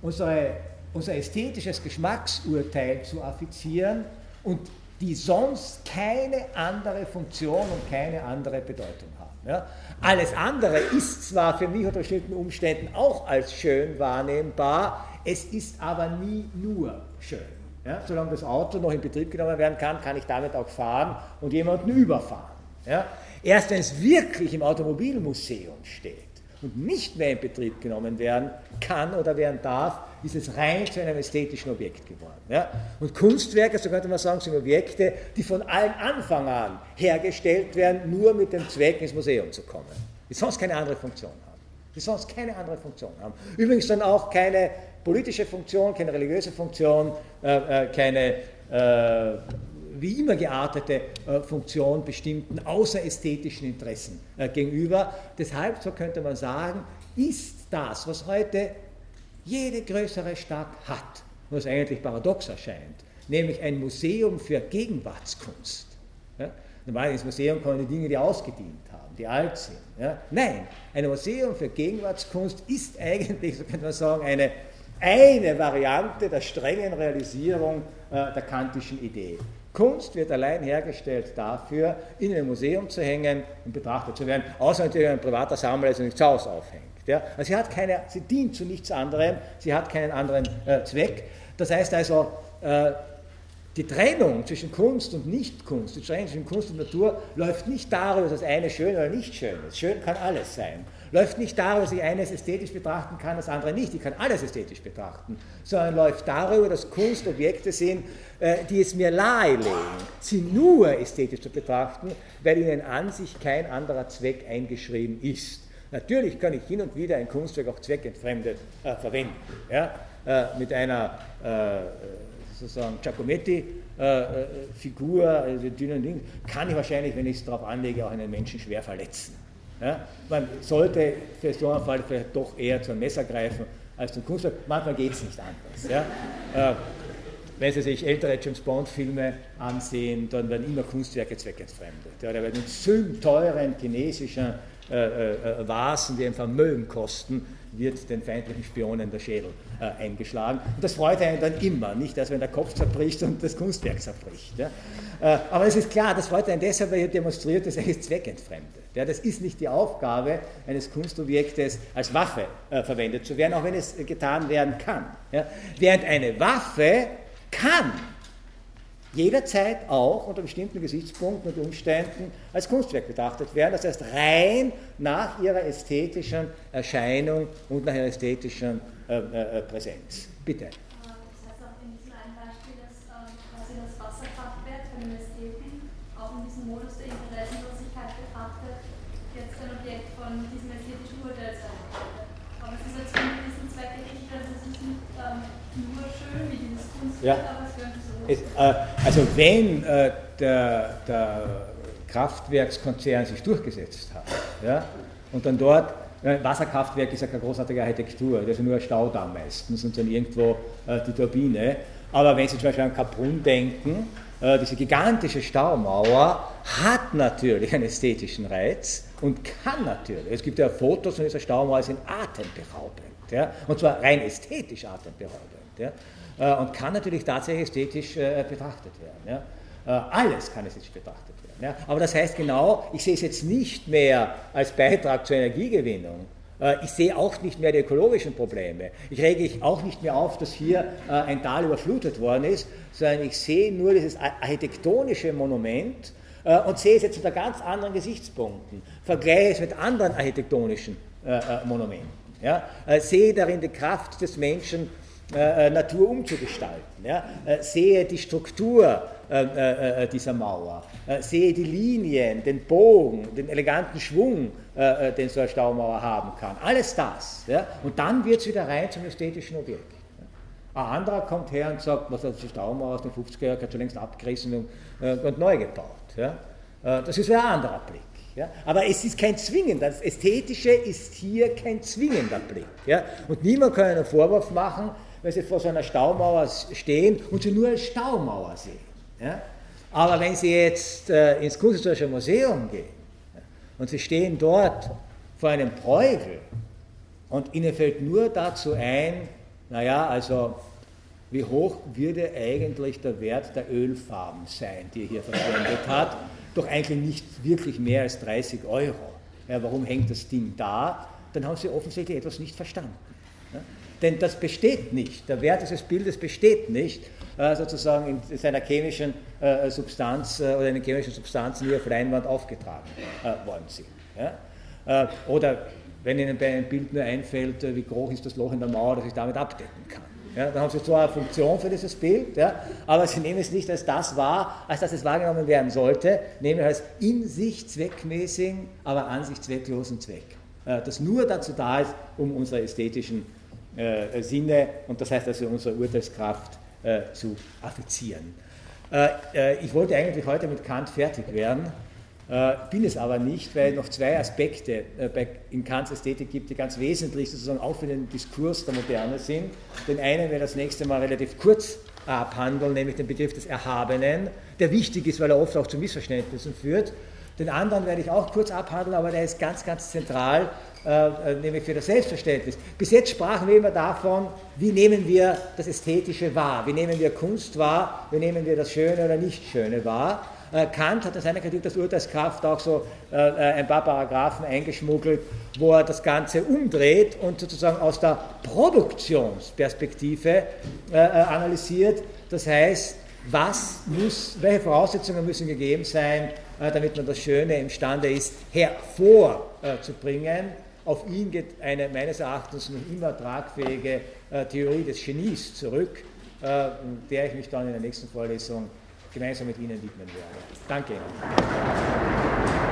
unsere, unser ästhetisches Geschmacksurteil zu affizieren und die sonst keine andere Funktion und keine andere Bedeutung haben. Ja? Alles andere ist zwar für mich unter bestimmten Umständen auch als schön wahrnehmbar, es ist aber nie nur schön. Ja? Solange das Auto noch in Betrieb genommen werden kann, kann ich damit auch fahren und jemanden überfahren. Ja? Erst wenn es wirklich im Automobilmuseum steht und nicht mehr in Betrieb genommen werden kann oder werden darf, ist es rein zu einem ästhetischen Objekt geworden. Ja? Und Kunstwerke, so könnte man sagen, sind Objekte, die von allen Anfang an hergestellt werden, nur mit dem Zweck, ins Museum zu kommen, die sonst keine andere Funktion haben. Die sonst keine andere Funktion haben. Übrigens dann auch keine politische Funktion, keine religiöse Funktion, äh, äh keine äh, wie immer geartete äh, Funktion bestimmten außerästhetischen Interessen äh, gegenüber. Deshalb, so könnte man sagen, ist das, was heute jede größere Stadt hat, was eigentlich paradox erscheint, nämlich ein Museum für Gegenwartskunst. Normalerweise ins Museum kommen die Dinge, die ausgedient haben, die alt sind. Ja? Nein, ein Museum für Gegenwartskunst ist eigentlich, so könnte man sagen, eine, eine Variante der strengen Realisierung äh, der kantischen Idee. Kunst wird allein hergestellt dafür, in ein Museum zu hängen und betrachtet zu werden, außer natürlich ein privater Sammler, der sich zu Hause aufhängt. Ja? Also sie, hat keine, sie dient zu nichts anderem, sie hat keinen anderen äh, Zweck. Das heißt also, äh, die Trennung zwischen Kunst und Nichtkunst, die Trennung zwischen Kunst und Natur läuft nicht darüber, dass das eine schön oder nicht schön ist. Schön kann alles sein. Läuft nicht darüber, dass ich eines ästhetisch betrachten kann, das andere nicht. Ich kann alles ästhetisch betrachten. Sondern läuft darüber, dass Kunst Objekte sind, äh, die es mir nahelegen, sie nur ästhetisch zu betrachten, weil ihnen an sich kein anderer Zweck eingeschrieben ist. Natürlich kann ich hin und wieder ein Kunstwerk auch zweckentfremdet äh, verwenden. Ja? Äh, mit einer äh, sozusagen Giacometti-Figur, also dünnen Ding, kann ich wahrscheinlich, wenn ich es darauf anlege, auch einen Menschen schwer verletzen. Ja? Man sollte für so einen Fall vielleicht doch eher zum Messer greifen als zum Kunstwerk. Manchmal geht es nicht anders. Ja? Äh, wenn Sie sich ältere James Bond-Filme ansehen, dann werden immer Kunstwerke zweckentfremdet. Ja, da werden in teuren chinesischen äh, äh, Vasen, die ein Vermögen kosten, wird den feindlichen Spionen der Schädel äh, eingeschlagen. Und das freut einen dann immer, nicht, dass wenn der Kopf zerbricht und das Kunstwerk zerbricht. Ja. Äh, aber es ist klar, das freut einen deshalb, weil hier demonstriert, dass er ist zweckentfremdet. Ja, das ist nicht die Aufgabe eines Kunstobjektes als Waffe äh, verwendet zu werden, auch wenn es getan werden kann. Ja. Während eine Waffe kann jederzeit auch unter bestimmten Gesichtspunkten und Umständen als Kunstwerk betrachtet werden, das heißt rein nach ihrer ästhetischen Erscheinung und nach ihrer ästhetischen äh, äh, äh Präsenz. Bitte. Ja. Es, äh, also wenn äh, der, der, Kraftwerkskonzern sich durchgesetzt hat ja, und dann dort, äh, Wasserkraftwerk ist ja keine großartige Architektur, das ist ja nur ein Staudamm meistens und dann irgendwo äh, die Turbine. Aber wenn Sie zum Beispiel an Kaprun denken, äh, diese gigantische Staumauer hat natürlich einen ästhetischen Reiz und kann natürlich, es gibt ja Fotos von dieser Staumauer, sind atemberaubend. Ja, und zwar rein ästhetisch atemberaubend. Ja. Äh, und kann natürlich tatsächlich ästhetisch äh, betrachtet werden. Ja. Äh, alles kann ästhetisch betrachtet werden. Ja. Aber das heißt genau, ich sehe es jetzt nicht mehr als Beitrag zur Energiegewinnung. Ich sehe auch nicht mehr die ökologischen Probleme. Ich rege auch nicht mehr auf, dass hier ein Tal überflutet worden ist, sondern ich sehe nur dieses architektonische Monument und sehe es jetzt unter ganz anderen Gesichtspunkten. Vergleiche es mit anderen architektonischen Monumenten. Ja? Sehe darin die Kraft des Menschen äh, äh, Natur umzugestalten. Ja? Äh, sehe die Struktur dieser Mauer, sehe die Linien, den Bogen, den eleganten Schwung, den so eine Staumauer haben kann. Alles das. Ja? Und dann wird es wieder rein zum ästhetischen Objekt. Ein anderer kommt her und sagt, was hat die Staumauer aus den 50er Jahren schon längst abgerissen und, und neu gebaut. Ja? Das ist ein anderer Blick. Ja? Aber es ist kein zwingender, das Ästhetische ist hier kein zwingender Blick. Ja? Und niemand kann einen Vorwurf machen, wenn Sie vor so einer Staumauer stehen und sie nur als Staumauer sehen. Ja? Aber wenn Sie jetzt äh, ins Kunsthistorische Museum gehen und Sie stehen dort vor einem Bräugel und Ihnen fällt nur dazu ein, naja, also wie hoch würde eigentlich der Wert der Ölfarben sein, die er hier verwendet hat? Doch eigentlich nicht wirklich mehr als 30 Euro. Ja, warum hängt das Ding da? Dann haben Sie offensichtlich etwas nicht verstanden. Denn das besteht nicht. Der Wert dieses Bildes besteht nicht, äh, sozusagen in seiner chemischen äh, Substanz äh, oder in den chemischen Substanzen, die auf Leinwand aufgetragen worden sind. Oder wenn Ihnen bei einem Bild nur einfällt, wie groß ist das Loch in der Mauer, das ich damit abdecken kann. Ja, dann haben Sie zwar eine Funktion für dieses Bild, ja, aber Sie nehmen es nicht als das wahr, als dass es wahrgenommen werden sollte, nehmen als in sich zweckmäßigen, aber an sich zwecklosen Zweck. Das nur dazu da ist, um unsere ästhetischen äh, Sinne und das heißt also unsere Urteilskraft äh, zu affizieren. Äh, äh, ich wollte eigentlich heute mit Kant fertig werden, äh, bin es aber nicht, weil noch zwei Aspekte in Kants Ästhetik gibt, die ganz wesentlich sozusagen auch für den Diskurs der Moderne sind. Den einen werde ich das nächste Mal relativ kurz abhandeln, nämlich den Begriff des Erhabenen, der wichtig ist, weil er oft auch zu Missverständnissen führt. Den anderen werde ich auch kurz abhandeln, aber der ist ganz, ganz zentral, äh, äh, nämlich für das Selbstverständnis. Bis jetzt sprachen wir immer davon, wie nehmen wir das Ästhetische wahr, wie nehmen wir Kunst wahr, wie nehmen wir das Schöne oder Nicht-Schöne wahr. Äh, Kant hat in seiner Kritik das Urteilskraft auch so äh, äh, ein paar Paragraphen eingeschmuggelt, wo er das Ganze umdreht und sozusagen aus der Produktionsperspektive äh, analysiert. Das heißt, was muss, welche Voraussetzungen müssen gegeben sein, damit man das Schöne imstande ist, hervorzubringen. Auf ihn geht eine meines Erachtens noch immer tragfähige äh, Theorie des Genies zurück, äh, der ich mich dann in der nächsten Vorlesung gemeinsam mit Ihnen widmen werde. Danke Ihnen.